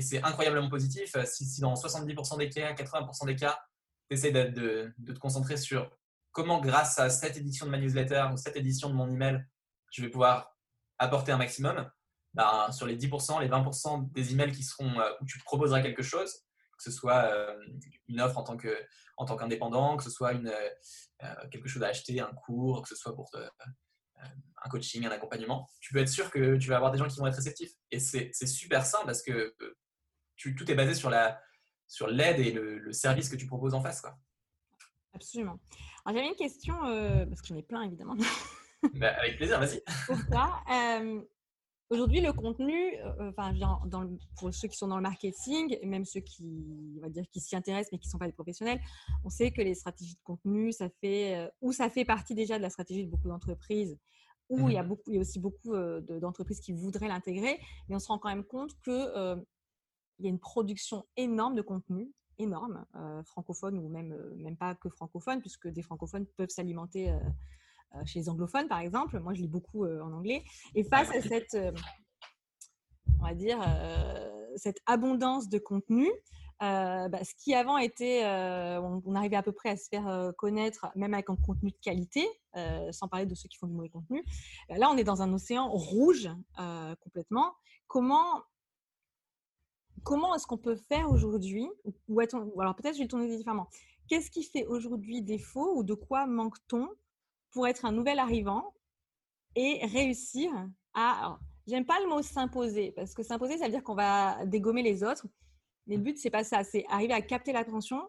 c'est incroyablement positif. Si, si dans 70% des cas, 80% des cas, tu essaies de, te concentrer sur comment, grâce à cette édition de ma newsletter ou cette édition de mon email, je vais pouvoir apporter un maximum, bah, sur les 10%, les 20% des emails qui seront, euh, où tu proposeras quelque chose, que ce soit euh, une offre en tant qu'indépendant, que ce soit euh, quelque chose à acheter, un cours, que ce soit pour euh, un coaching, un accompagnement, tu peux être sûr que tu vas avoir des gens qui vont être réceptifs. Et c'est super simple parce que tu, tout est basé sur la sur l'aide et le, service que tu proposes en face. Quoi. Absolument. Alors j'avais une question, parce que j'en ai plein évidemment. Bah, avec plaisir, vas-y. Pour ça, Aujourd'hui, le contenu, euh, enfin, dans pour ceux qui sont dans le marketing, et même ceux qui, on va dire, qui s'y intéressent mais qui ne sont pas des professionnels, on sait que les stratégies de contenu, ça fait, euh, ou ça fait partie déjà de la stratégie de beaucoup d'entreprises, ou il y a beaucoup, il y a aussi beaucoup euh, d'entreprises qui voudraient l'intégrer, mais on se rend quand même compte que il y a une production énorme de contenu, énorme, francophone ou même même pas que francophone, puisque des francophones peuvent s'alimenter chez les anglophones, par exemple. Moi, je lis beaucoup euh, en anglais. Et face à cette, euh, on va dire, cette abondance de contenu, bah, ce qui avant était, on, arrivait à peu près à se faire connaître, même avec un contenu de qualité, sans parler de ceux qui font du mauvais contenu. Là, on est dans un océan rouge complètement. Comment comment est-ce qu'on peut faire aujourd'hui ou, alors peut-être je vais le tourner différemment. Qu'est-ce qui fait aujourd'hui défaut ou de quoi manque-t-on pour être un nouvel arrivant et réussir à. J'aime pas le mot s'imposer parce que s'imposer, ça veut dire qu'on va dégommer les autres. Mais le but, c'est pas ça. C'est arriver à capter l'attention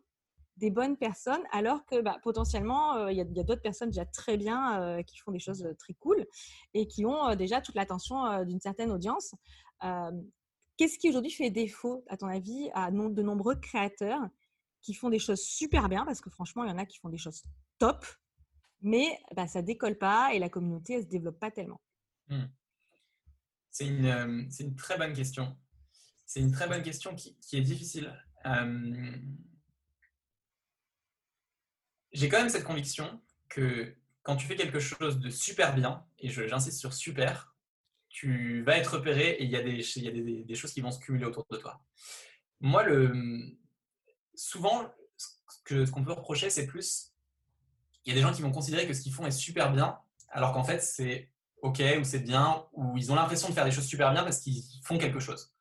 des bonnes personnes alors que bah, potentiellement, euh, il y a, d'autres personnes déjà très bien euh, qui font des choses euh, très cool et qui ont déjà toute l'attention d'une certaine audience. Qu'est-ce qui aujourd'hui fait défaut, à ton avis, à de nombreux créateurs qui font des choses super bien Parce que franchement, il y en a qui font des choses top mais bah, ça décolle pas et la communauté, elle se développe pas tellement. Mmh. C'est une, euh, très bonne question. C'est une très bonne question qui, est difficile. Euh, j'ai quand même cette conviction que quand tu fais quelque chose de super bien, et j'insiste sur super, tu vas être repéré et il y a, des, choses qui vont se cumuler autour de toi. Moi, souvent, ce qu'on peut reprocher, c'est plus il y a des gens qui vont considérer que ce qu'ils font est super bien, alors qu'en fait, c'est OK ou c'est bien, ou ils ont l'impression de faire des choses super bien parce qu'ils font quelque chose.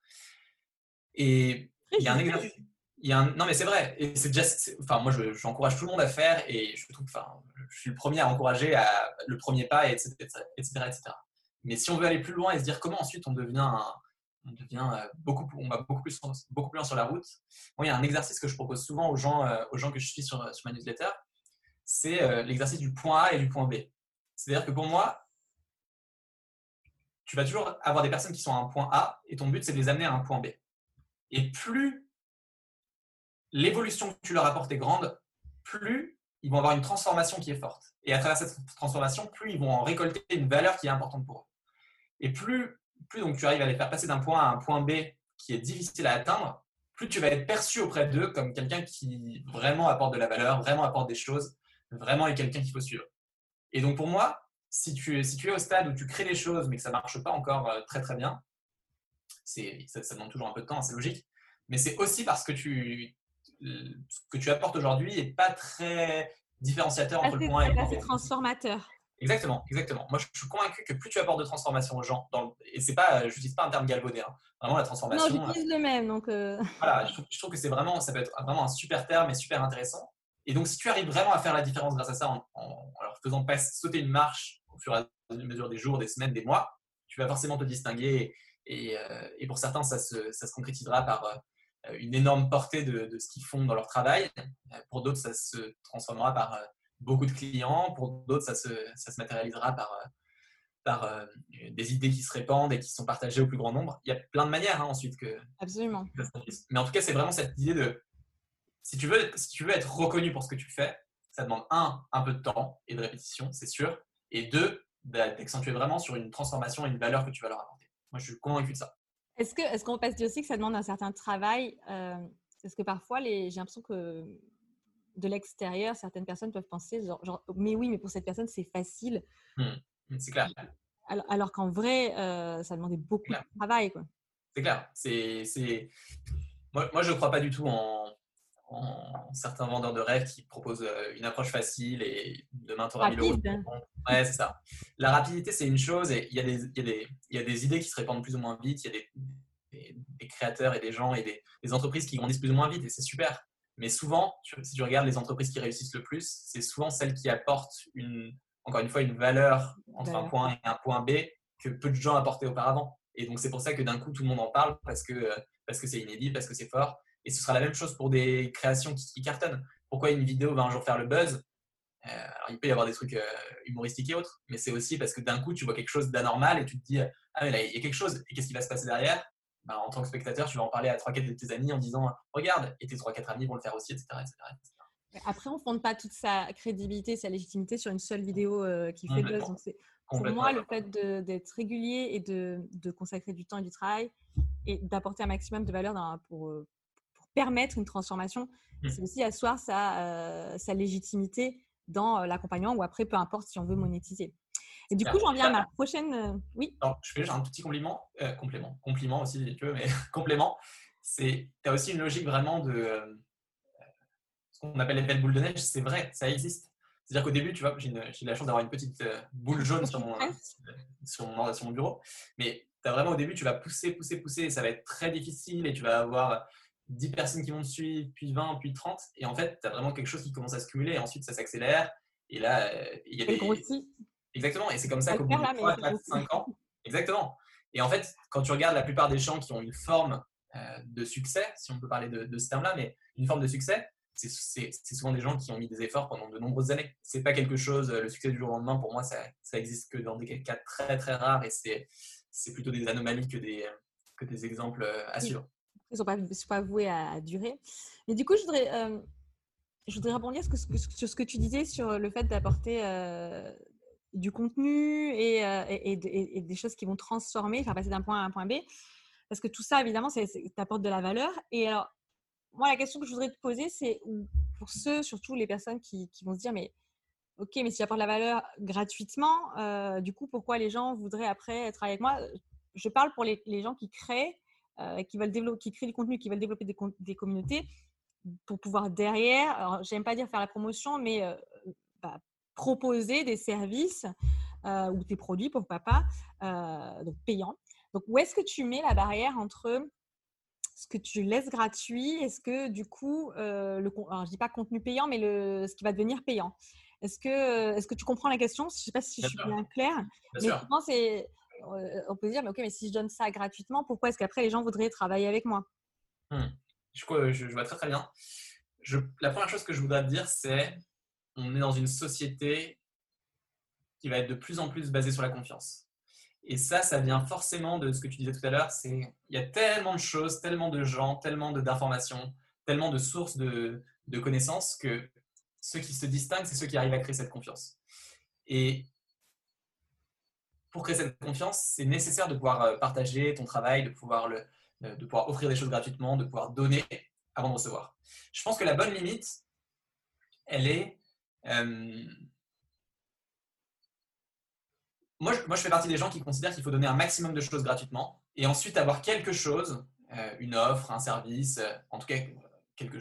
Et il y a un exercice. il y a un... Non, mais c'est vrai. Et c'est déjà... Enfin, moi, j'encourage tout le monde à faire et je trouve, enfin, je suis le premier à encourager à le premier pas, etc., etc., etc. Mais si on veut aller plus loin et se dire comment ensuite on devient, on devient euh, beaucoup, on va beaucoup plus, beaucoup plus loin sur la route. Moi, il y a un exercice que je propose souvent aux gens, euh, aux gens que je suis sur, sur ma newsletter, c'est euh, l'exercice du point A et du point B. C'est-à-dire que pour moi, tu vas toujours avoir des personnes qui sont à un point A et ton but, c'est de les amener à un point B. Et plus l'évolution que tu leur apportes est grande, plus ils vont avoir une transformation qui est forte. Et à travers cette transformation, plus ils vont en récolter une valeur qui est importante pour eux. Et plus, plus donc tu arrives à les faire passer d'un point A à un point B qui est difficile à atteindre, plus tu vas être perçu auprès d'eux comme quelqu'un qui vraiment apporte de la valeur, vraiment apporte des choses, vraiment est quelqu'un qu'il faut suivre. Et donc pour moi, si tu, si tu es au stade où tu crées des choses mais que ça ne marche pas encore euh, très très bien, ça, ça demande toujours un peu de temps, c'est logique, mais c'est aussi parce que tu, ce que tu apportes aujourd'hui n'est pas très différenciateur entre le point et le C'est transformateur. Exactement, exactement. Moi, je suis convaincu que plus tu apportes de transformation aux gens, dans et c'est pas, je n'utilise pas un terme galvaudé, hein. vraiment la transformation. Non, j'utilise le même, donc. Euh. Voilà, je trouve, que c'est vraiment, ça peut être vraiment un super terme et super intéressant. Et donc, si tu arrives vraiment à faire la différence grâce à ça, en, en, leur faisant pas sauter une marche au fur et à mesure des jours, des semaines, des mois, tu vas forcément te distinguer. Et, euh, et pour certains, ça se, ça se concrétisera par euh, une énorme portée de, ce qu'ils font dans leur travail. Euh, pour d'autres, ça se transformera par euh, beaucoup de clients. Pour d'autres, ça se, ça se, matérialisera par, par des idées qui se répandent et qui sont partagées au plus grand nombre. Il y a plein de manières hein, ensuite que. Absolument. Mais en tout cas, c'est vraiment cette idée de. Si tu, veux, si tu veux être reconnu pour ce que tu fais, ça demande un, un peu de temps et de répétition, c'est sûr. Et deux, d'accentuer vraiment sur une transformation et une valeur que tu vas leur apporter. Moi, je suis convaincu de ça. Est-ce qu'on est qu'on peut dire aussi que ça demande un certain travail euh, Parce que parfois, j'ai l'impression que de l'extérieur, certaines personnes peuvent penser genre, mais oui, mais pour cette personne, c'est facile. Mmh. Mmh, c'est clair. Alors, qu'en vrai, euh, ça demandait beaucoup de travail. C'est clair. C'est, Moi, moi, je ne crois pas du tout en, certains vendeurs de rêves qui proposent euh, une approche facile et demain tu auras 1000 euros. Ouais, c'est ça. La rapidité, c'est une chose et il y, a des, y des, y, a des, idées qui se répandent plus ou moins vite. Il y a des, des, créateurs et des gens et des, entreprises qui grandissent plus ou moins vite et c'est super. Mais souvent, si tu regardes les entreprises qui réussissent le plus, c'est souvent celles qui apportent une, encore une fois une valeur entre un point A et un point B que peu de gens apportaient auparavant. Et donc, c'est pour ça que d'un coup, tout le monde en parle parce que parce que c'est inédit, parce que c'est fort. Et ce sera la même chose pour des créations qui, cartonnent. Pourquoi une vidéo va un jour faire le buzz? Euh, Alors, il peut y avoir des trucs euh, humoristiques et autres, mais c'est aussi parce que d'un coup, tu vois quelque chose d'anormal et tu te dis Ah, mais là, il y a quelque chose. Et qu'est-ce qui va se passer derrière? Bah, En tant que spectateur, tu vas en parler à 3-4 de tes amis en disant Regarde, et tes 3-4 amis vont le faire aussi, etc. Après, on ne fonde pas toute sa crédibilité, sa légitimité sur une seule vidéo euh, qui fait buzz. Donc, pour moi, le fait d'être régulier et de, de, consacrer du temps et du travail et d'apporter un maximum de valeur dans, pour, permettre une transformation, mmh. c'est aussi asseoir sa, euh, sa légitimité dans euh, l'accompagnement ou après, peu importe si on veut monétiser. Et du coup, j'en viens à ma prochaine. Euh, oui. je fais un petit compliment, complément, compliment aussi si tu veux, mais complément. C'est, tu as aussi une logique vraiment de ce qu'on appelle l'effet de boule de neige. C'est vrai, ça existe. C'est-à-dire qu'au début, tu vois, j'ai, la chance d'avoir une petite boule jaune sur mon, sur mon, sur mon bureau, mais tu as vraiment au début, tu vas pousser, pousser, pousser, et ça va être très difficile et tu vas avoir 10 personnes qui vont te suivre, puis 20, puis 30. Et en fait, tu as vraiment quelque chose qui commence à se cumuler et ensuite ça s'accélère. Et là, euh, il y a des. Exactement. Et c'est comme ça qu'au bout de 3, 4, 5 ans. Exactement. Et en fait, quand tu regardes la plupart des gens qui ont une forme euh, de succès, si on peut parler de, ce terme-là, mais une forme de succès, c'est souvent des gens qui ont mis des efforts pendant de nombreuses années. C'est pas quelque chose, le succès du jour au lendemain, pour moi, ça, ça existe que dans des cas très très rares et c'est plutôt des anomalies que des, que des exemples euh, à suivre ne sont pas, voués à, durer. Mais du coup, je voudrais, euh, rebondir sur ce, que, tu disais sur le fait d'apporter euh, du contenu euh, et, des choses qui vont transformer, faire passer d'un point A à un point B. Parce que tout ça, évidemment, ça t'apporte de la valeur. Et alors, moi, la question que je voudrais te poser, c'est pour ceux, surtout les personnes qui, vont se dire, mais ok, mais si j'apporte de la valeur gratuitement, du coup, pourquoi les gens voudraient après travailler avec moi? Je parle pour les gens qui créent euh, qui veulent développer, qui créent du contenu, qui veulent développer des, des communautés pour pouvoir derrière, alors j'aime pas dire faire la promotion, mais euh, bah, proposer des services euh, ou des produits, pourquoi pas, donc payants. Donc où est-ce que tu mets la barrière entre ce que tu laisses gratuit, est-ce que du coup, le, alors, je dis pas contenu payant, mais le, ce qui va devenir payant? Est-ce que, est que tu comprends la question? Je ne sais pas si je suis bien claire. mais souvent, c'est, on peut dire, mais ok, mais si je donne ça gratuitement, pourquoi est-ce qu'après les gens voudraient travailler avec moi? Hmm. je, je, vois très très bien. La première chose que je voudrais te dire, c'est on est dans une société qui va être de plus en plus basée sur la confiance. Et ça, ça vient forcément de ce que tu disais tout à l'heure, c'est il y a tellement de choses, tellement de gens, tellement d'informations, tellement de sources de, de, connaissances que ceux qui se distinguent, c'est ceux qui arrivent à créer cette confiance. Et pour créer cette confiance, c'est nécessaire de pouvoir euh, partager ton travail, de pouvoir, le, euh, de pouvoir offrir des choses gratuitement, de pouvoir donner avant de recevoir. Je pense que la bonne limite, elle est euh, moi, je, fais partie des gens qui considèrent qu'il faut donner un maximum de choses gratuitement et ensuite avoir quelque chose, une offre, un service, en tout cas quelque,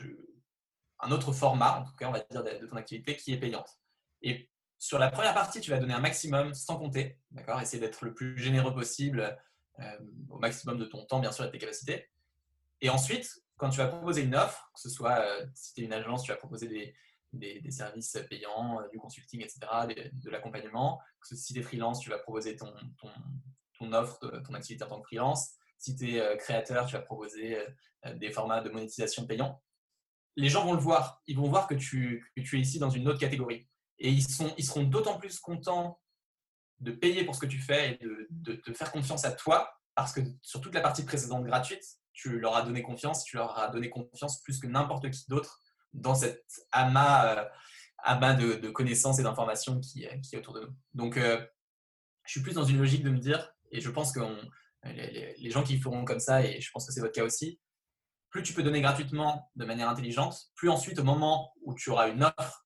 un autre format, en tout cas, on va dire, de, ton activité qui est payante. Sur la première partie, tu vas donner un maximum sans compter, d'accord Essayer d'être le plus généreux possible, au maximum de ton temps, bien sûr, et de tes capacités. Et ensuite, quand tu vas proposer une offre, que ce soit si tu es une agence, tu vas proposer des, services payants, euh, du consulting, etc., de, l'accompagnement. Si tu es freelance, tu vas proposer ton, offre, ton activité en tant que freelance. Si tu es euh, créateur, tu vas proposer euh, des formats de monétisation payants. Les gens vont le voir. Ils vont voir que tu es ici dans une autre catégorie. Et ils, sont, ils seront d'autant plus contents de payer pour ce que tu fais et de, de te faire confiance à toi parce que sur toute la partie précédente gratuite, tu leur as donné confiance, tu leur as donné confiance plus que n'importe qui d'autre dans cet amas, euh, amas de, connaissances et d'informations qui, est autour de nous. Donc, euh, je suis plus dans une logique de me dire, et je pense que les, gens qui feront comme ça, et je pense que c'est votre cas aussi, plus tu peux donner gratuitement de manière intelligente, plus ensuite, au moment où tu auras une offre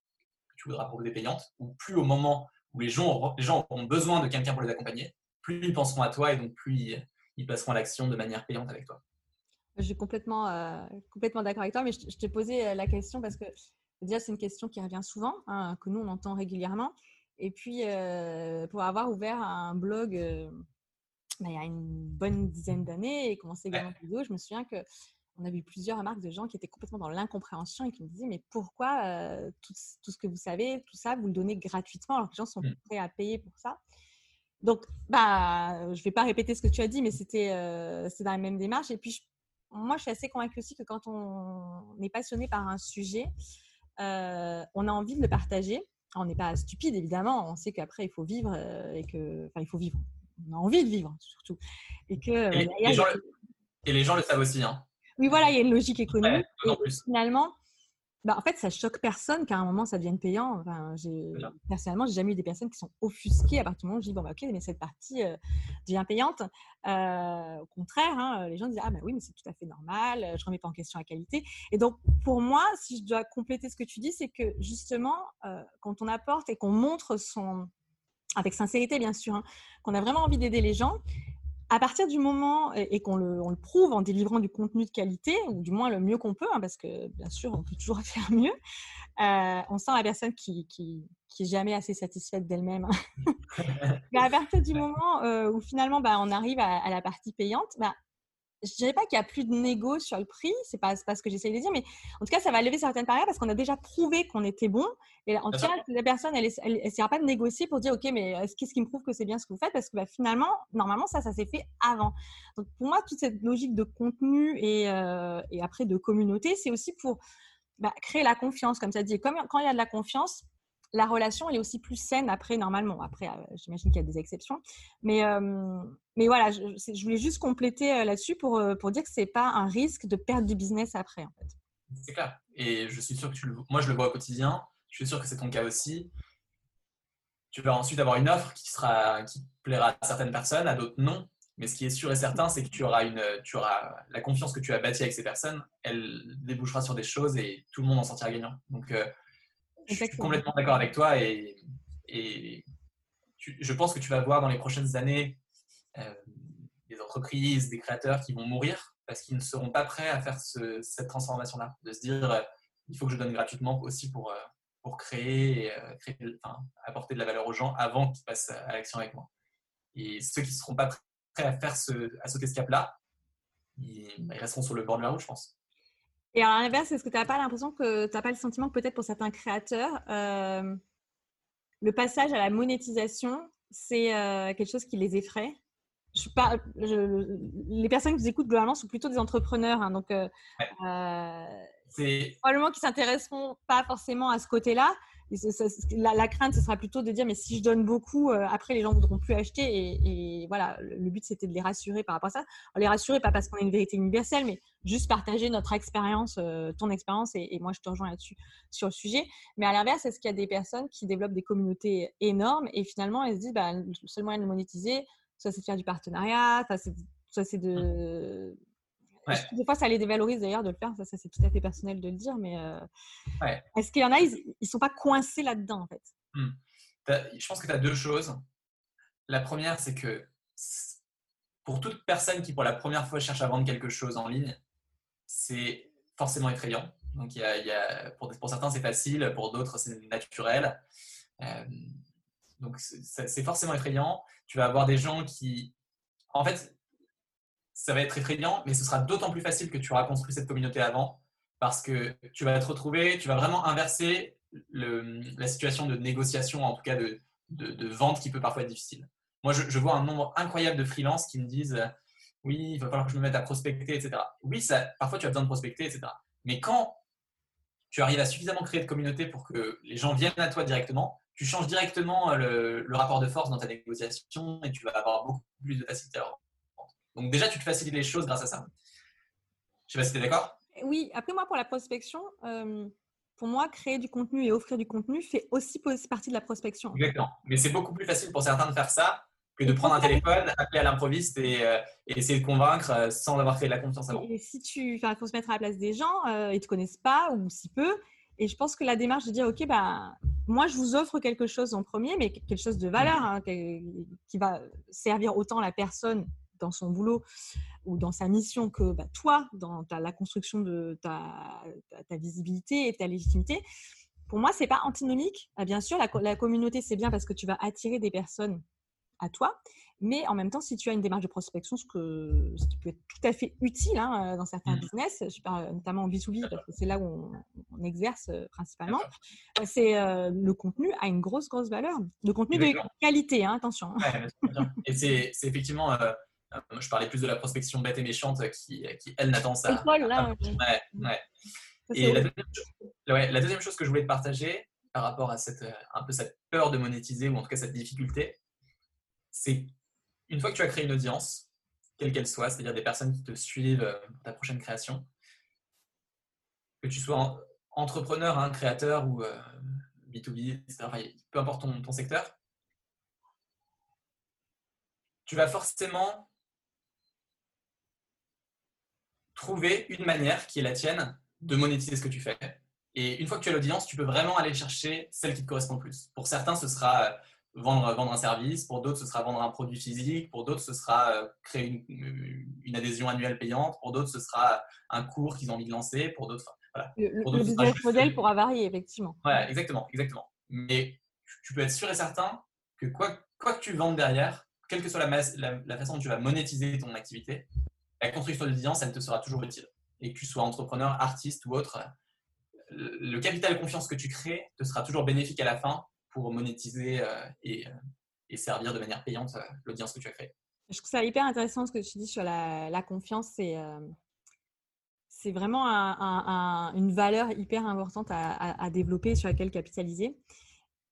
voudras proposer payante, ou plus au moment où les gens, les gens auront besoin de quelqu'un pour les accompagner, plus ils penseront à toi et donc plus ils, ils passeront à l'action de manière payante avec toi. Je suis complètement, euh, complètement d'accord avec toi, mais je, t'ai posé euh, la question parce que déjà, c'est une question qui revient souvent, hein, que nous, on entend régulièrement. Et puis, euh, pour avoir ouvert un blog bah, il y a une bonne dizaine d'années et commencé également vidéo, je me souviens que on a vu plusieurs remarques de gens qui étaient complètement dans l'incompréhension et qui me disaient mais pourquoi tout, tout, ce que vous savez, tout ça, vous le donnez gratuitement alors que les gens sont mmh. prêts à payer pour ça? Donc, bah, je ne vais pas répéter ce que tu as dit, mais c'était c'est dans la même démarche. Et puis, je moi, je suis assez convaincue aussi que quand on est passionné par un sujet, euh, on a envie de le partager. On n'est pas stupide, évidemment. On sait qu'après, il faut vivre euh, et que, enfin, il faut vivre. On a envie de vivre, surtout. Et que et, les, gens le, et les, gens le, savent aussi. Hein. Oui, voilà, il y a une logique économique. et finalement, bah, en fait, ça choque personne qu'à un moment, ça devienne payant. Enfin, personnellement, j'ai jamais eu des personnes qui sont offusquées à partir du moment où je dis, bon, bah, ok, mais cette partie euh, devient payante. Euh, au contraire, hein, les gens disent, ah, bah oui, mais c'est tout à fait normal, je ne remets pas en question la qualité. Et donc, pour moi, si je dois compléter ce que tu dis, c'est que justement, euh, quand on apporte et qu'on montre son, avec sincérité, bien sûr, hein, qu'on a vraiment envie d'aider les gens, à partir du moment, et, qu'on le, le, prouve en délivrant du contenu de qualité, ou du moins le mieux qu'on peut, hein, parce que bien sûr, on peut toujours faire mieux, euh, on sent la personne qui, qui, qui est jamais assez satisfaite d'elle-même. Hein. Mais à partir du moment euh, où finalement bah, on arrive à, la partie payante, bah, je dirais pas qu'il y a plus de négo sur le prix, c'est pas, pas ce que j'essaye de dire, mais en tout cas, ça va lever certaines barrières parce qu'on a déjà prouvé qu'on était bon. Et en tout cas, la personne, elle essaiera pas de négocier pour dire, OK, mais qu'est-ce qui me prouve que c'est bien ce que vous faites? Parce que bah, finalement, normalement, ça, ça s'est fait avant. Donc, pour moi, toute cette logique de contenu et, euh, et après de communauté, c'est aussi pour bah, créer la confiance, comme ça dit. comme, quand il y a de la confiance, la relation elle est aussi plus saine après normalement. Après, euh, j'imagine qu'il y a des exceptions, mais mais voilà, je, voulais juste compléter euh, là-dessus pour pour dire que c'est pas un risque de perdre du business après. C'est clair. Et je suis sûr que tu le... moi je le vois au quotidien. Je suis sûr que c'est ton cas aussi. Tu vas ensuite avoir une offre qui sera qui plaira à certaines personnes, à d'autres non. Mais ce qui est sûr et certain, c'est que tu auras, une, tu auras la confiance que tu as bâtie avec ces personnes, elle débouchera sur des choses et tout le monde en sortira gagnant. Donc, euh, je suis complètement d'accord avec toi et, et je pense que tu vas voir dans les prochaines années euh, des entreprises, des créateurs qui vont mourir parce qu'ils ne seront pas prêts à faire cette transformation-là, de se dire euh, il faut que je donne gratuitement aussi pour, euh, pour créer, créer apporter de la valeur aux gens avant qu'ils passent à l'action avec moi. Et ceux qui ne seront pas prêts à faire ce, à sauter ce cap-là, ils, resteront sur le bord de la route, je pense. Et à l'inverse, est-ce que tu n'as pas l'impression que tu n'as pas le sentiment que peut-être pour certains créateurs, euh, le passage à la monétisation, c'est euh, quelque chose qui les effraie? Je les personnes qui nous écoutent globalement sont plutôt des entrepreneurs, hein, donc euh, probablement qui s'intéresseront pas forcément à ce côté-là, la, crainte, ce sera plutôt de dire, mais si je donne beaucoup, euh, après, les gens ne voudront plus acheter. Et, voilà, le, but, c'était de les rassurer par rapport à ça. les rassurer, pas parce qu'on a une vérité universelle, mais juste partager notre expérience, euh, ton expérience. Et, moi, je te rejoins là-dessus sur le sujet. Mais à l'inverse, est-ce qu'il y a des personnes qui développent des communautés énormes et finalement, elles se disent, bah, le seul moyen de monétiser, soit c'est de faire du partenariat, soit c'est de des fois, ça les dévalorise d'ailleurs de le faire. Ça, c'est tout à fait personnel de le dire. Mais euh, est-ce qu'il y en a, ils ne sont pas coincés là-dedans, en fait hmm. Je pense que tu as deux choses. La première, c'est que pour toute personne qui, pour la première fois, cherche à vendre quelque chose en ligne, c'est forcément effrayant. Donc, il y a, pour, pour, certains, c'est facile, pour d'autres, c'est naturel. Euh, donc, c'est forcément effrayant. Tu vas avoir des gens qui. En fait, ça va être effrayant, mais ce sera d'autant plus facile que tu auras construit cette communauté avant, parce que tu vas te retrouver, tu vas vraiment inverser la situation de négociation, en tout cas de, vente qui peut parfois être difficile. Moi, je, vois un nombre incroyable de freelances qui me disent oui, il va falloir que je me mette à prospecter, etc. Oui, parfois tu as besoin de prospecter, etc. Mais quand tu arrives à suffisamment créer de communauté pour que les gens viennent à toi directement, tu changes directement le, le rapport de force dans ta négociation et tu vas avoir beaucoup plus de facilité à donc déjà, tu te facilites les choses grâce à ça. Je ne sais pas si tu es d'accord Oui, après moi, pour la prospection, euh, pour moi, créer du contenu et offrir du contenu fait aussi partie de la prospection. Exactement. Mais c'est beaucoup plus facile pour certains de faire ça que de prendre un téléphone, appeler à l'improviste et, euh, essayer de convaincre euh, sans avoir fait de la confiance avant. Et si tu, il faut se mettre à la place des gens, ils ne te connaissent pas ou si peu. Et je pense que la démarche de dire, OK, bah, moi, je vous offre quelque chose en premier, mais quelque chose de valeur, hein, qui va servir autant la personne dans son boulot ou dans sa mission que bah, toi, dans ta, la construction de ta, ta, visibilité et ta légitimité. Pour moi, c'est pas antinomique. Ah, bien sûr, la, la communauté, c'est bien parce que tu vas attirer des personnes à toi. Mais en même temps, si tu as une démarche de prospection, ce, que, ce qui peut être tout à fait utile hein, dans certains mmh. business, je parle notamment en B2B, parce que c'est là où on, exerce euh, principalement, euh, c'est euh, le contenu a une grosse, grosse valeur. Le contenu de qualité, hein, attention. et c'est effectivement, euh, je parlais plus de la prospection bête et méchante qui, qui elle, n'attend ça. là. Ouais, ouais. Et la deuxième, chose que je voulais te partager par rapport à cette, un peu cette peur de monétiser ou en tout cas cette difficulté, c'est une fois que tu as créé une audience, quelle qu'elle soit, c'est-à-dire des personnes qui te suivent euh, pour ta prochaine création, que tu sois entrepreneur, hein, créateur ou B2B, euh, peu importe ton, ton secteur, tu vas forcément trouver une manière qui est la tienne de monétiser ce que tu fais. Et une fois que tu as l'audience, tu peux vraiment aller chercher celle qui te correspond le plus. Pour certains, ce sera euh, vendre, vendre un service, pour d'autres, ce sera vendre un produit physique, pour d'autres, ce sera euh, créer une, adhésion annuelle payante, pour d'autres, ce sera un cours qu'ils ont envie de lancer, pour d'autres, voilà. Le, business model pourra varier, effectivement. Ouais, exactement, exactement. Mais tu peux être sûr et certain que quoi, quoi que tu vendes derrière, quelle que soit la, la, la façon dont tu vas monétiser ton activité, la construction d'audience, elle te sera toujours utile. Et que tu sois entrepreneur, artiste ou autre, le capital confiance que tu crées te sera toujours bénéfique à la fin pour monétiser euh, euh, et, servir de manière payante euh, l'audience que tu as créée. Je trouve ça hyper intéressant ce que tu dis sur la, confiance. C'est vraiment une valeur hyper importante à, à, développer, sur laquelle capitaliser.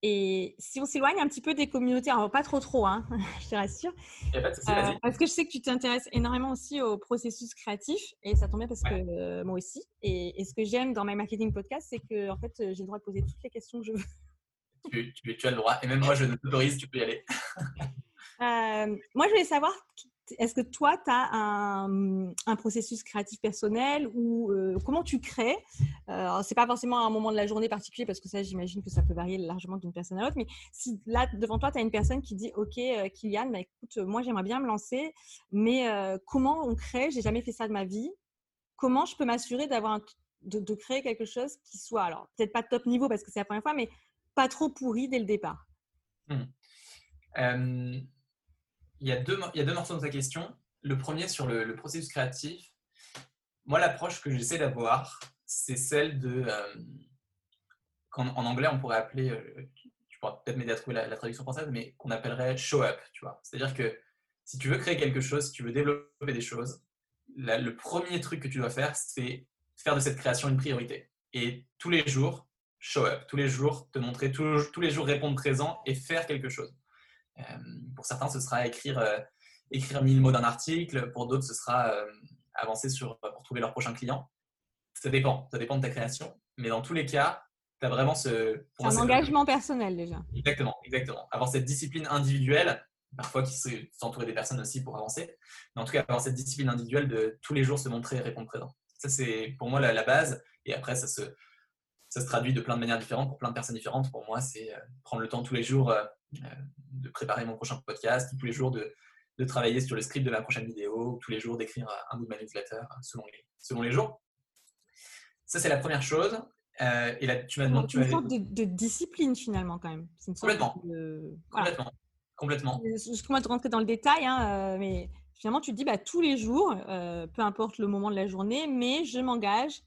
Et si on s'éloigne un petit peu des communautés, alors pas trop trop, hein, je te rassure, euh, parce que je sais que tu t'intéresses énormément aussi au processus créatif, et ça tombe bien parce que euh, moi aussi. Et, ce que j'aime dans My Marketing Podcast, c'est que en fait, j'ai le droit de poser toutes les questions que je veux. Tu, tu, as le droit, et même moi, je t'autorise, tu peux y aller. Euh, moi, je voulais savoir est-ce que toi, tu as un, processus créatif personnel ou euh, comment tu crées euh, Ce n'est pas forcément un moment de la journée particulier parce que ça, j'imagine que ça peut varier largement d'une personne à l'autre. Mais si là, devant toi, tu as une personne qui dit Ok, euh, Kylian, bah, écoute, moi, j'aimerais bien me lancer, mais comment on crée? J'ai jamais fait ça de ma vie. Comment je peux m'assurer d'avoir de, créer quelque chose qui soit, alors peut-être pas top niveau parce que c'est la première fois, mais pas trop pourri dès le départ? Mmh il y, a deux, morceaux dans ta question. Le premier sur le, processus créatif, moi, l'approche que j'essaie d'avoir, c'est celle de. Euh, en anglais, on pourrait appeler. Euh, tu pourras peut-être m'aider à trouver la, traduction française, mais qu'on appellerait show up. Tu vois C'est-à-dire que si tu veux créer quelque chose, si tu veux développer des choses, le premier truc que tu dois faire, c'est faire de cette création une priorité. Et tous les jours, show up. Tous les jours, te montrer, tous les jours répondre présent et faire quelque chose. Euh, pour certains, ce sera écrire, euh, écrire 1000 mots d'un article. Pour d'autres, ce sera euh, avancer sur, pour trouver leur prochain client. Ça dépend. Ça dépend de ta création. Mais dans tous les cas, tu as vraiment ce. un engagement personnel déjà. Exactement, exactement. Avoir cette discipline individuelle, parfois qui s'entourer des personnes aussi pour avancer. Mais en tout cas, avoir cette discipline individuelle de tous les jours se montrer et répondre présent. Ça, c'est pour moi la, la, base. Et après, ça se, ça se traduit de plein de manières différentes pour plein de personnes différentes. Pour moi, c'est euh, prendre le temps tous les jours euh, euh, de préparer mon prochain podcast, tous les jours de, de, travailler sur le script de ma prochaine vidéo, tous les jours d'écrire un bout de ma newsletter selon les, selon les jours. Ça, c'est la première chose. et là, tu m'as demandé. C'est une sorte de, discipline finalement, quand même. Une Complètement. Complètement. Complètement. Je commence à rentrer dans le détail, hein, mais finalement, tu te dis bah, tous les jours, peu importe le moment de la journée, mais je m'engage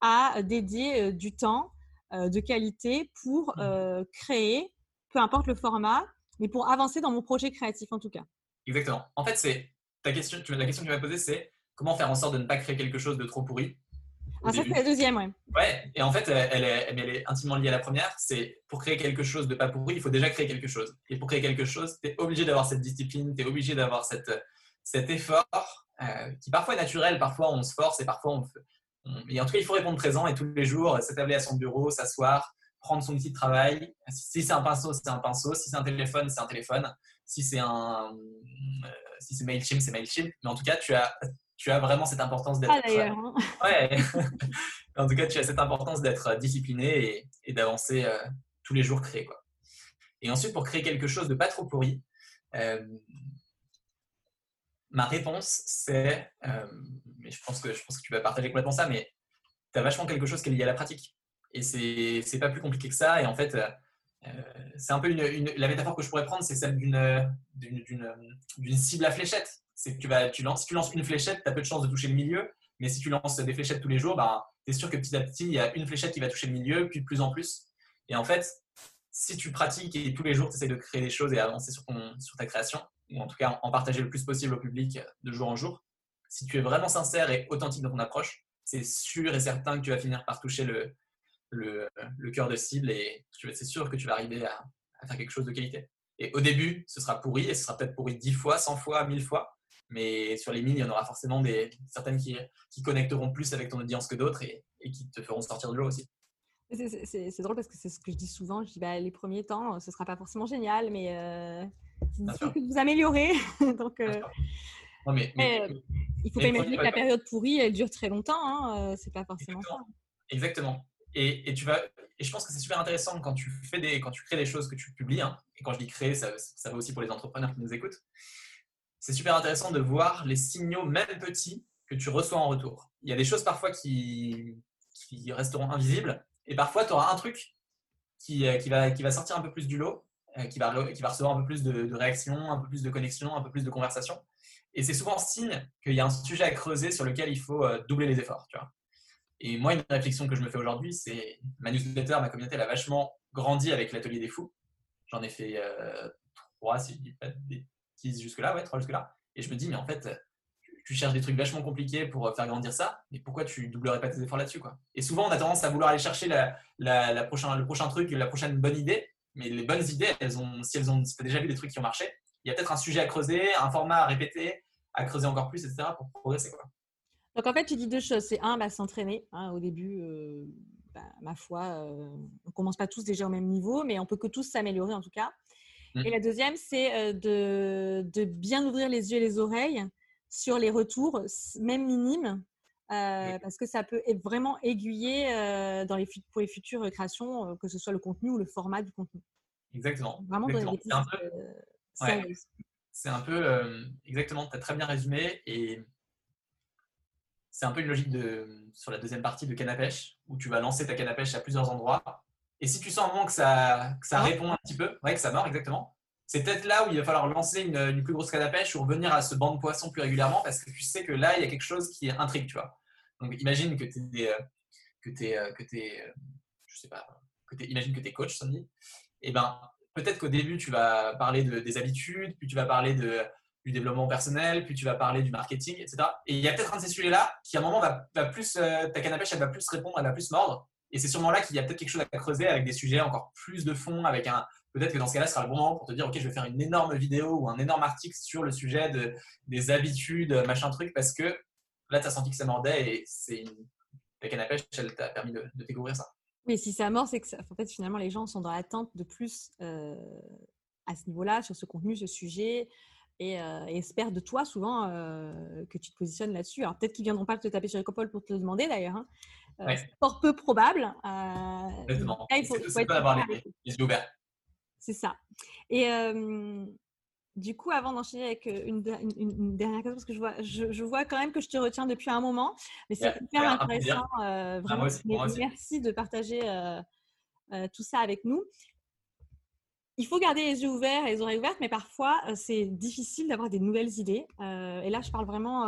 à dédier du temps de qualité pour mmh. créer, peu importe le format, mais pour avancer dans mon projet créatif en tout cas. Exactement. En fait, c'est ta question, la question que tu m'as posée, c'est comment faire en sorte de ne pas créer quelque chose de trop pourri. Ah, ça, c'est la deuxième, oui. Ouais, et en fait, elle est, elle est intimement liée à la première. C'est pour créer quelque chose de pas pourri, il faut déjà créer quelque chose. Et pour créer quelque chose, tu es obligé d'avoir cette discipline, tu es obligé d'avoir cette, cet effort qui parfois est naturel, parfois on se force et parfois on, et en tout cas, il faut répondre présent et tous les jours, s'attabler à son bureau, s'asseoir, prendre son outil de travail. Si c'est un pinceau, c'est un pinceau. Si c'est un téléphone, c'est un téléphone. Si c'est un, euh, si c'est Mailchimp, c'est Mailchimp. Mais en tout cas, tu as, tu as vraiment cette importance d'être. Ah. Hein. Ouais. en tout cas, tu as cette importance d'être discipliné et, d'avancer euh, tous les jours créer quoi. Et ensuite, pour créer quelque chose de pas trop pourri, euh, ma réponse, c'est, euh, mais je pense, que, tu vas partager complètement ça, mais tu as vachement quelque chose qui est lié à la pratique. Et c'est, pas plus compliqué que ça. Et en fait, euh, c'est un peu la métaphore que je pourrais prendre, c'est celle d'une, cible à fléchette. C'est que si tu lances une fléchette, tu as peu de chances de toucher le milieu. Mais si tu lances des fléchettes tous les jours, ben, tu es sûr que petit à petit, il y a une fléchette qui va toucher le milieu, puis de plus en plus. Et en fait, si tu pratiques et tous les jours, tu essaies de créer des choses et avancer sur ta création, ou en tout cas en partager le plus possible au public de jour en jour, si tu es vraiment sincère et authentique dans ton approche, c'est sûr et certain que tu vas finir par toucher le, le, le cœur de cible et c'est sûr que tu vas arriver à, faire quelque chose de qualité. Et au début, ce sera pourri et ce sera peut-être pourri 10 fois, 100 fois, 1000 fois. Mais sur les 1000, il y en aura forcément des, certaines qui, qui connecteront plus avec ton audience que d'autres et, et qui te feront sortir de l'eau aussi. C'est drôle parce que c'est ce que je dis souvent. Je dis bah, les premiers temps, ce ne sera pas forcément génial, mais euh, c'est que vous améliorez. Donc, euh, mais, euh, il faut pas imaginer que la période pourrie, elle dure très longtemps. Hein, c'est pas forcément ça. Exactement. Et, et, tu vas, et je pense que c'est super intéressant quand tu, fais des, quand tu crées des choses que tu publies. Hein, et quand je dis créer, ça, ça va aussi pour les entrepreneurs qui nous écoutent. C'est super intéressant de voir les signaux, même petits, que tu reçois en retour. Il y a des choses parfois qui, qui resteront invisibles et parfois, tu auras un truc qui, euh, qui, va, qui va sortir un peu plus du lot, euh, qui va, qui va recevoir un peu plus de, réactions, un peu plus de connexions, un peu plus de conversations. Et c'est souvent signe qu'il y a un sujet à creuser sur lequel il faut euh, doubler les efforts. Et moi, une réflexion que je me fais aujourd'hui, c'est ma newsletter, ma communauté, elle a vachement grandi avec l'atelier des fous. J'en ai fait trois, si je dis pas de bêtises jusque-là, ouais, trois jusque-là. Et je me dis, mais en fait, tu cherches des trucs vachement compliqués pour euh, faire grandir ça, mais pourquoi tu doublerais pas tes efforts là-dessus Et souvent, on a tendance à vouloir aller chercher le prochain truc, la prochaine bonne idée, mais les bonnes idées, si elles ont as déjà vu des trucs qui ont marché, il y a peut-être un sujet à creuser, un format à répéter, à creuser encore plus, etc. pour progresser. Quoi. Donc en fait, tu dis deux choses. C'est un, bah, s'entraîner. Hein, au début, euh, bah, ma foi, euh, on commence pas tous déjà au même niveau, mais on peut que tous s'améliorer en tout cas. Mmh. Et la deuxième, c'est de, de, bien ouvrir les yeux et les oreilles sur les retours, même minimes, euh, parce que ça peut vraiment aiguiller euh, dans les, pour les futures créations, euh, que ce soit le contenu ou le format du contenu. Exactement. Vraiment C'est un peu, exactement, tu as très bien résumé et c'est un peu une logique de, sur la deuxième partie de canne à pêche où tu vas lancer ta canne à pêche à plusieurs endroits. Et si tu sens un moment que ça, que ça répond un petit peu, ouais, que ça mord exactement, c'est peut-être là où il va falloir lancer une, plus grosse canne à pêche ou revenir à ce banc de poissons plus régulièrement parce que tu sais que là, il y a quelque chose qui intrigue, tu vois. Donc, imagine que tu es, que es, que es, je sais pas, que imagine que tu es coach, Sandy. Et eh ben, peut-être qu'au début, tu vas parler de, des habitudes, puis tu vas parler du développement personnel, puis tu vas parler du marketing, etc. Et il y a peut-être un de ces sujets-là qui, à un moment, va, plus, ta canne à pêche, elle va plus répondre, elle va plus mordre. Et c'est sûrement là qu'il y a peut-être quelque chose à creuser avec des sujets encore plus de fond, avec un, peut-être que dans ce cas-là, ce sera le bon moment pour te dire, OK, je vais faire une énorme vidéo ou un énorme article sur le sujet de, des habitudes, machin truc, parce que là, tu as senti que ça mordait et c'est une... la canne à pêche, elle t'a permis de, découvrir ça. Mais si ça mord, c'est que en fait, finalement, les gens sont dans l'attente de plus euh, à ce niveau-là, sur ce contenu, ce sujet. Et, euh, espèrent de toi souvent euh, que tu te positionnes là-dessus. Alors peut-être qu'ils viendront pas te taper sur les copoles pour te le demander d'ailleurs. Hein. C'est fort peu probable. Exactement. il faut, avoir les, les yeux ouverts. C'est ça. Et du coup, avant d'enchaîner avec une, dernière question, parce que je vois, je, vois quand même que je te retiens depuis un moment, mais c'est hyper intéressant. vraiment, merci de partager tout ça avec nous. Il faut garder les yeux ouverts et les oreilles ouvertes, mais parfois, c'est difficile d'avoir des nouvelles idées. et là, je parle vraiment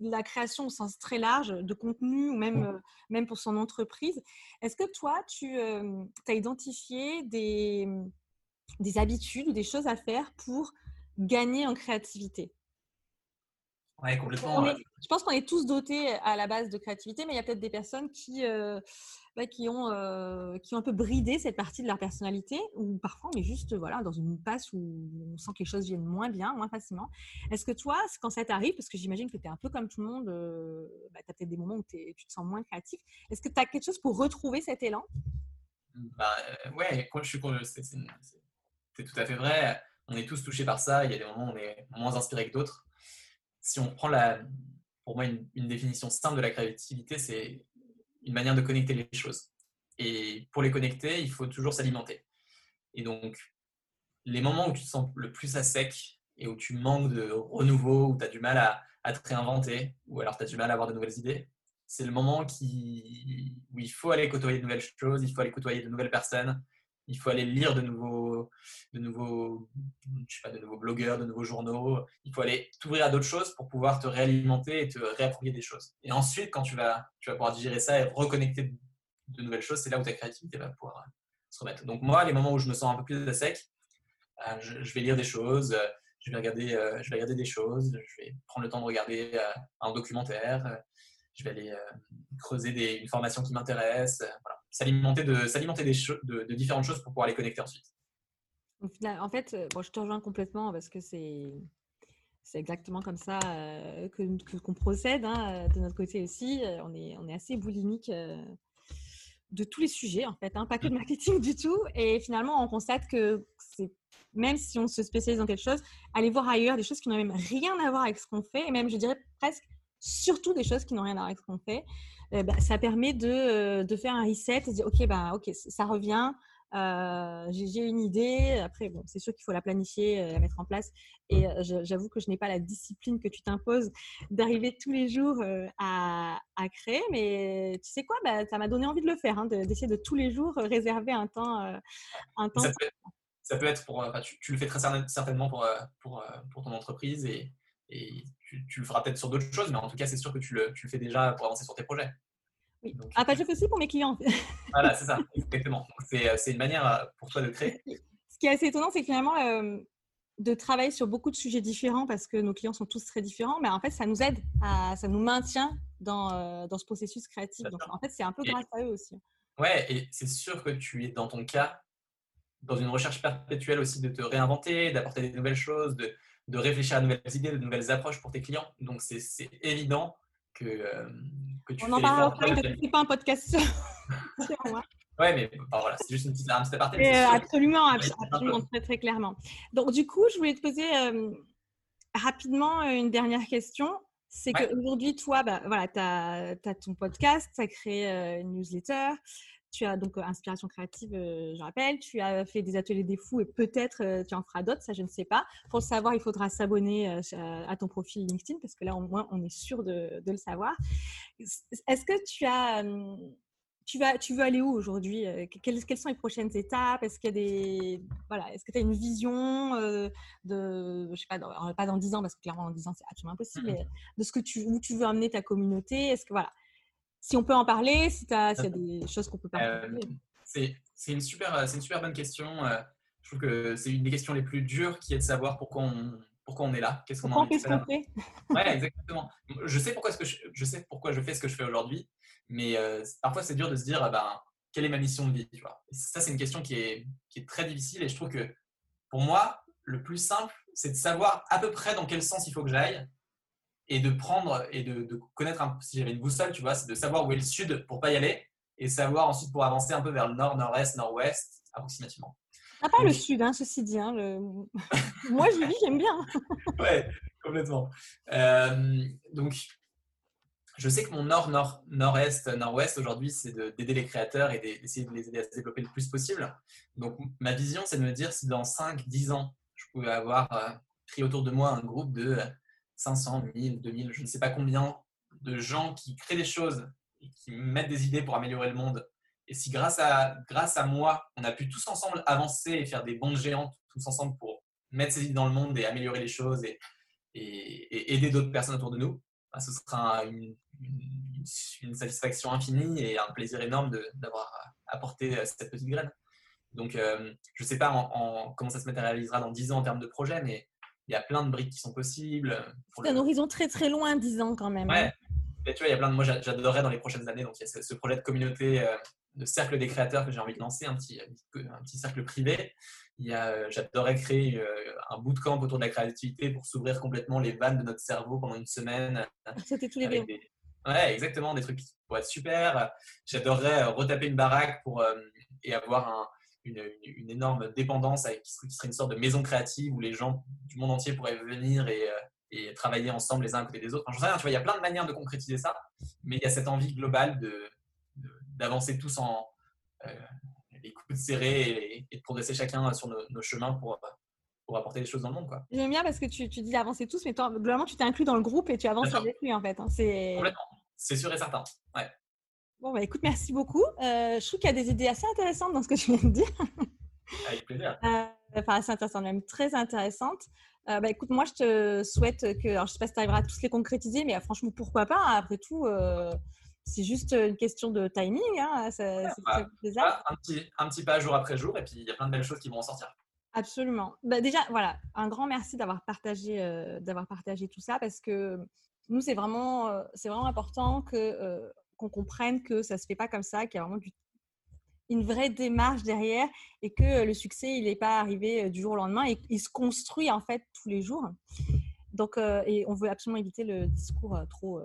la création au sens très large de contenu ou même, euh, même pour son entreprise. Est-ce que toi, tu euh, as identifié des, des habitudes ou des choses à faire pour gagner en créativité Oui, complètement. je pense qu'on est tous dotés à la base de créativité, mais il y a peut-être des personnes qui, euh, qui, ont, euh, qui ont un peu bridé cette partie de leur personnalité, ou parfois on est juste voilà, dans une passe où on sent que les choses viennent moins bien, moins facilement. Est-ce que toi, quand ça t'arrive, parce que j'imagine que tu es un peu comme tout le monde, euh, bah, tu as peut-être des moments où tu te sens moins créatif, est-ce que tu as quelque chose pour retrouver cet élan? Bah, euh, Ouais, je suis c'est tout à fait vrai. On est tous touchés par ça. Il y a des moments où on est moins inspiré que d'autres. Si on prend la, pour moi, une définition simple de la créativité, c'est une manière de connecter les choses. Et pour les connecter, il faut toujours s'alimenter. Et donc, les moments où tu te sens le plus à sec et où tu manques de renouveau, où tu as du mal à, te réinventer, ou alors tu as du mal à avoir de nouvelles idées, c'est le moment où il faut aller côtoyer de nouvelles choses, il faut aller côtoyer de nouvelles personnes, il faut aller lire de nouveaux, blogueurs, de nouveaux journaux. Il faut aller t'ouvrir à d'autres choses pour pouvoir te réalimenter et te réapproprier des choses. Et ensuite, quand tu vas, tu vas pouvoir digérer ça et reconnecter de nouvelles choses, c'est là où ta créativité va pouvoir euh, se remettre. Donc moi, les moments où je me sens un peu plus à sec, euh, je, vais lire des choses, euh, je vais regarder, des choses, je vais prendre le temps de regarder un documentaire, je vais aller creuser des, une formation qui m'intéresse. S'alimenter de, s'alimenter des de, de, différentes choses pour pouvoir les connecter ensuite. En fait, euh, bon, je te rejoins complètement parce que c'est, c'est exactement comme ça euh, que, qu'on procède hein, de notre côté aussi. Euh, on est, on est assez boulimique de tous les sujets, en fait, hein, pas que de marketing du tout. Et finalement, on constate que c'est, même si on se spécialise dans quelque chose, aller voir ailleurs des choses qui n'ont même rien à voir avec ce qu'on fait, et même, je dirais presque, surtout des choses qui n'ont rien à voir avec ce qu'on fait, euh, bah, ça permet de, euh, de, faire un reset et de dire ok bah ok ça revient. Euh, j'ai une idée. Après bon c'est sûr qu'il faut la planifier la mettre en place. Et j'avoue que je n'ai pas la discipline que tu t'imposes d'arriver tous les jours à, à, créer. Mais tu sais quoi? Bah, ça m'a donné envie de le faire hein, d'essayer de, tous les jours réserver un temps un temps ça peut, être pour tu, tu, le fais très certainement pour, pour, pour ton entreprise et et tu, le feras peut-être sur d'autres choses, mais en tout cas, c'est sûr que tu le, tu le, fais déjà pour avancer sur tes projets. Oui. Donc, ah, pas je fais aussi pour mes clients. voilà, c'est ça, exactement. Euh, c'est une manière euh, pour toi de créer. Ce qui est assez étonnant, c'est que finalement, euh, de travailler sur beaucoup de sujets différents parce que nos clients sont tous très différents, mais en fait, ça nous aide, à, ça nous maintient dans, dans ce processus créatif. Donc, en fait, c'est un peu grâce à eux aussi. Ouais, et c'est sûr que tu es dans ton cas, dans une recherche perpétuelle aussi de te réinventer, d'apporter des nouvelles choses, de, de réfléchir à de nouvelles idées, de nouvelles approches pour tes clients. Donc, c'est évident que, euh, que tu On en parle après, c'est pas un podcast. Ouais, mais voilà, c'est juste une petite, un petit aparté. Euh, absolument, absolument, très, très clairement. Donc, du coup, je voulais te poser euh, rapidement une dernière question. C'est qu'aujourd'hui, toi, bah, voilà, tu as, as, ton podcast, tu as créé une newsletter, tu as donc Inspiration créative, je rappelle. Tu as fait des ateliers des fous et peut-être tu en feras d'autres, ça je ne sais pas. Pour le savoir, il faudra s'abonner à ton profil LinkedIn parce que là, au moins, on est sûr de, le savoir. Est-ce que tu as, tu, vas, tu veux aller où aujourd'hui euh, quelles, quelles, sont les prochaines étapes? Est-ce qu'il y a des. Voilà, est-ce que tu as une vision euh, de. Je sais pas, dans, pas dans 10 ans, parce que clairement, dans 10 ans, c'est absolument impossible, mais de ce que tu, où tu veux amener ta communauté? Est-ce que. Voilà. Si on peut en parler, si tu as, y a des choses qu'on peut partager. c'est une, super, une super bonne question. Je trouve que c'est une des questions les plus dures qui est de savoir pourquoi on, pourquoi on est là, qu'est-ce qu'on a envie de faire. Ouais, exactement. Je sais pourquoi, ce que je, sais pourquoi je fais ce que je fais aujourd'hui, mais euh, parfois c'est dur de se dire, ah ben, quelle est ma mission de vie tu vois Ça, c'est une question qui est, qui est très difficile et je trouve que pour moi, le plus simple, c'est de savoir à peu près dans quel sens il faut que j'aille et de prendre et de, de connaître, un, si j'avais une boussole, tu vois, c'est de savoir où est le sud pour pas y aller et savoir ensuite pour avancer un peu vers le nord, nord-est, nord-ouest approximativement. Ah, pas le sud, hein, ceci dit. Hein, Moi, je vis, j'aime bien. ouais, complètement. Euh, donc, je sais que mon nord, nord, nord-est, nord-ouest aujourd'hui, c'est d'aider les créateurs et d'essayer de les aider à se développer le plus possible. Donc, ma vision, c'est de me dire si dans 5, 10 ans, je pouvais avoir euh, pris autour de moi un groupe de 500, 1000, 2000, je ne sais pas combien de gens qui créent des choses et qui mettent des idées pour améliorer le monde et si grâce à, grâce à moi, on a pu tous ensemble avancer et faire des bonds géants tous ensemble pour mettre ces idées dans le monde et améliorer les choses et, aider d'autres personnes autour de nous, bah, ce sera une, satisfaction infinie et un plaisir énorme d'avoir apporté euh, cette petite graine. Donc, euh, je ne sais pas en, comment ça se matérialisera dans 10 ans en termes de projet, mais il y a plein de briques qui sont possibles. C'est un horizon très très loin, 10 ans quand même. Hein. Ouais. Mais tu vois, il y a plein de. Moi, j'adorerais dans les prochaines années. Donc, il y a ce, projet de communauté euh, de cercle des créateurs que j'ai envie de lancer, un petit, un petit cercle privé. Il y a, euh, j'adorerais créer euh, un bootcamp autour de la créativité pour s'ouvrir complètement les vannes de notre cerveau pendant une semaine. C'était tous les deux. Ouais, exactement, des trucs qui pourraient être super. J'adorerais euh, retaper une baraque pour, et avoir une, une, énorme dépendance avec, qui serait une sorte de maison créative où les gens du monde entier pourraient venir et, et travailler ensemble les uns à côté des autres. Enfin, sais rien, tu vois, il y a plein de manières de concrétiser ça, mais il y a cette envie globale de, d'avancer tous en euh, les coudes serrés et, de progresser chacun sur nos, chemins pour, pour apporter des choses dans le monde. J'aime bien parce que tu, tu dis avancer tous, mais toi, globalement, tu t'es inclus dans le groupe et tu avances avec lui en fait. Hein. C'est... C'est sûr et certain. Ouais. Bon, bah, écoute, merci beaucoup. Euh, je trouve qu'il y a des idées assez intéressantes dans ce que tu viens de dire. Avec plaisir. Euh, enfin, assez intéressantes, même très intéressantes. bah, écoute, moi, je te souhaite que. Alors, je ne sais pas si tu arriveras à tous les concrétiser, mais franchement, pourquoi pas hein, Après tout, c'est juste une question de timing. Hein, ça, bah, bah, un, petit, un petit pas jour après jour, et puis il y a plein de belles choses qui vont en sortir. Absolument. Bah, déjà, voilà, un grand merci d'avoir partagé, euh, d'avoir partagé tout ça parce que nous, c'est vraiment, euh, c'est vraiment important que, euh, qu'on comprenne que ça ne se fait pas comme ça, qu'il y a vraiment une vraie démarche derrière et que le succès, il n'est pas arrivé du jour au lendemain et il se construit en fait tous les jours. Donc, et on veut absolument éviter le discours trop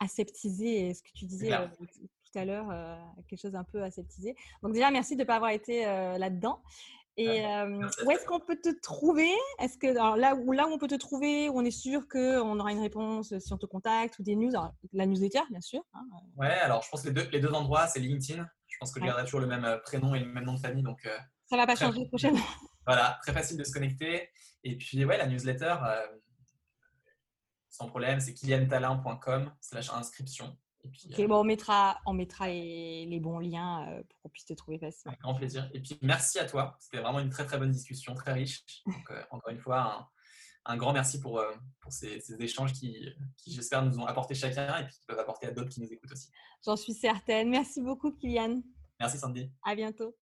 aseptisé, ce que tu disais euh, tout à l'heure, euh, quelque chose un peu aseptisé. Donc déjà, merci de ne pas avoir été euh, là-dedans. Et où est-ce qu'on peut te trouver? Est-ce que là où là où on peut te trouver, où on est sûr qu'on aura une réponse si on te contacte ou des news, la newsletter bien sûr. Hein, ouais, alors je pense que les deux, les deux endroits, c'est LinkedIn. Je pense que je garderai toujours le même prénom et le même nom de famille, donc. Ça va pas changer prochainement. Voilà, très facile de se connecter. Et puis ouais, la newsletter sans problème, c'est kiliantalin.com slash inscription. Ok, euh, bon, on mettra, on mettra les, bons liens euh, pour qu'on puisse te trouver facilement. Avec grand plaisir. Et puis, merci à toi. C'était vraiment une très, très bonne discussion, très riche. Donc, euh, encore une fois, un, grand merci pour, pour ces, échanges qui, qui j'espère, nous ont apporté chacun et puis qui peuvent apporter à d'autres qui nous écoutent aussi. J'en suis certaine. Merci beaucoup, Kylian. Merci, Sandy. À bientôt.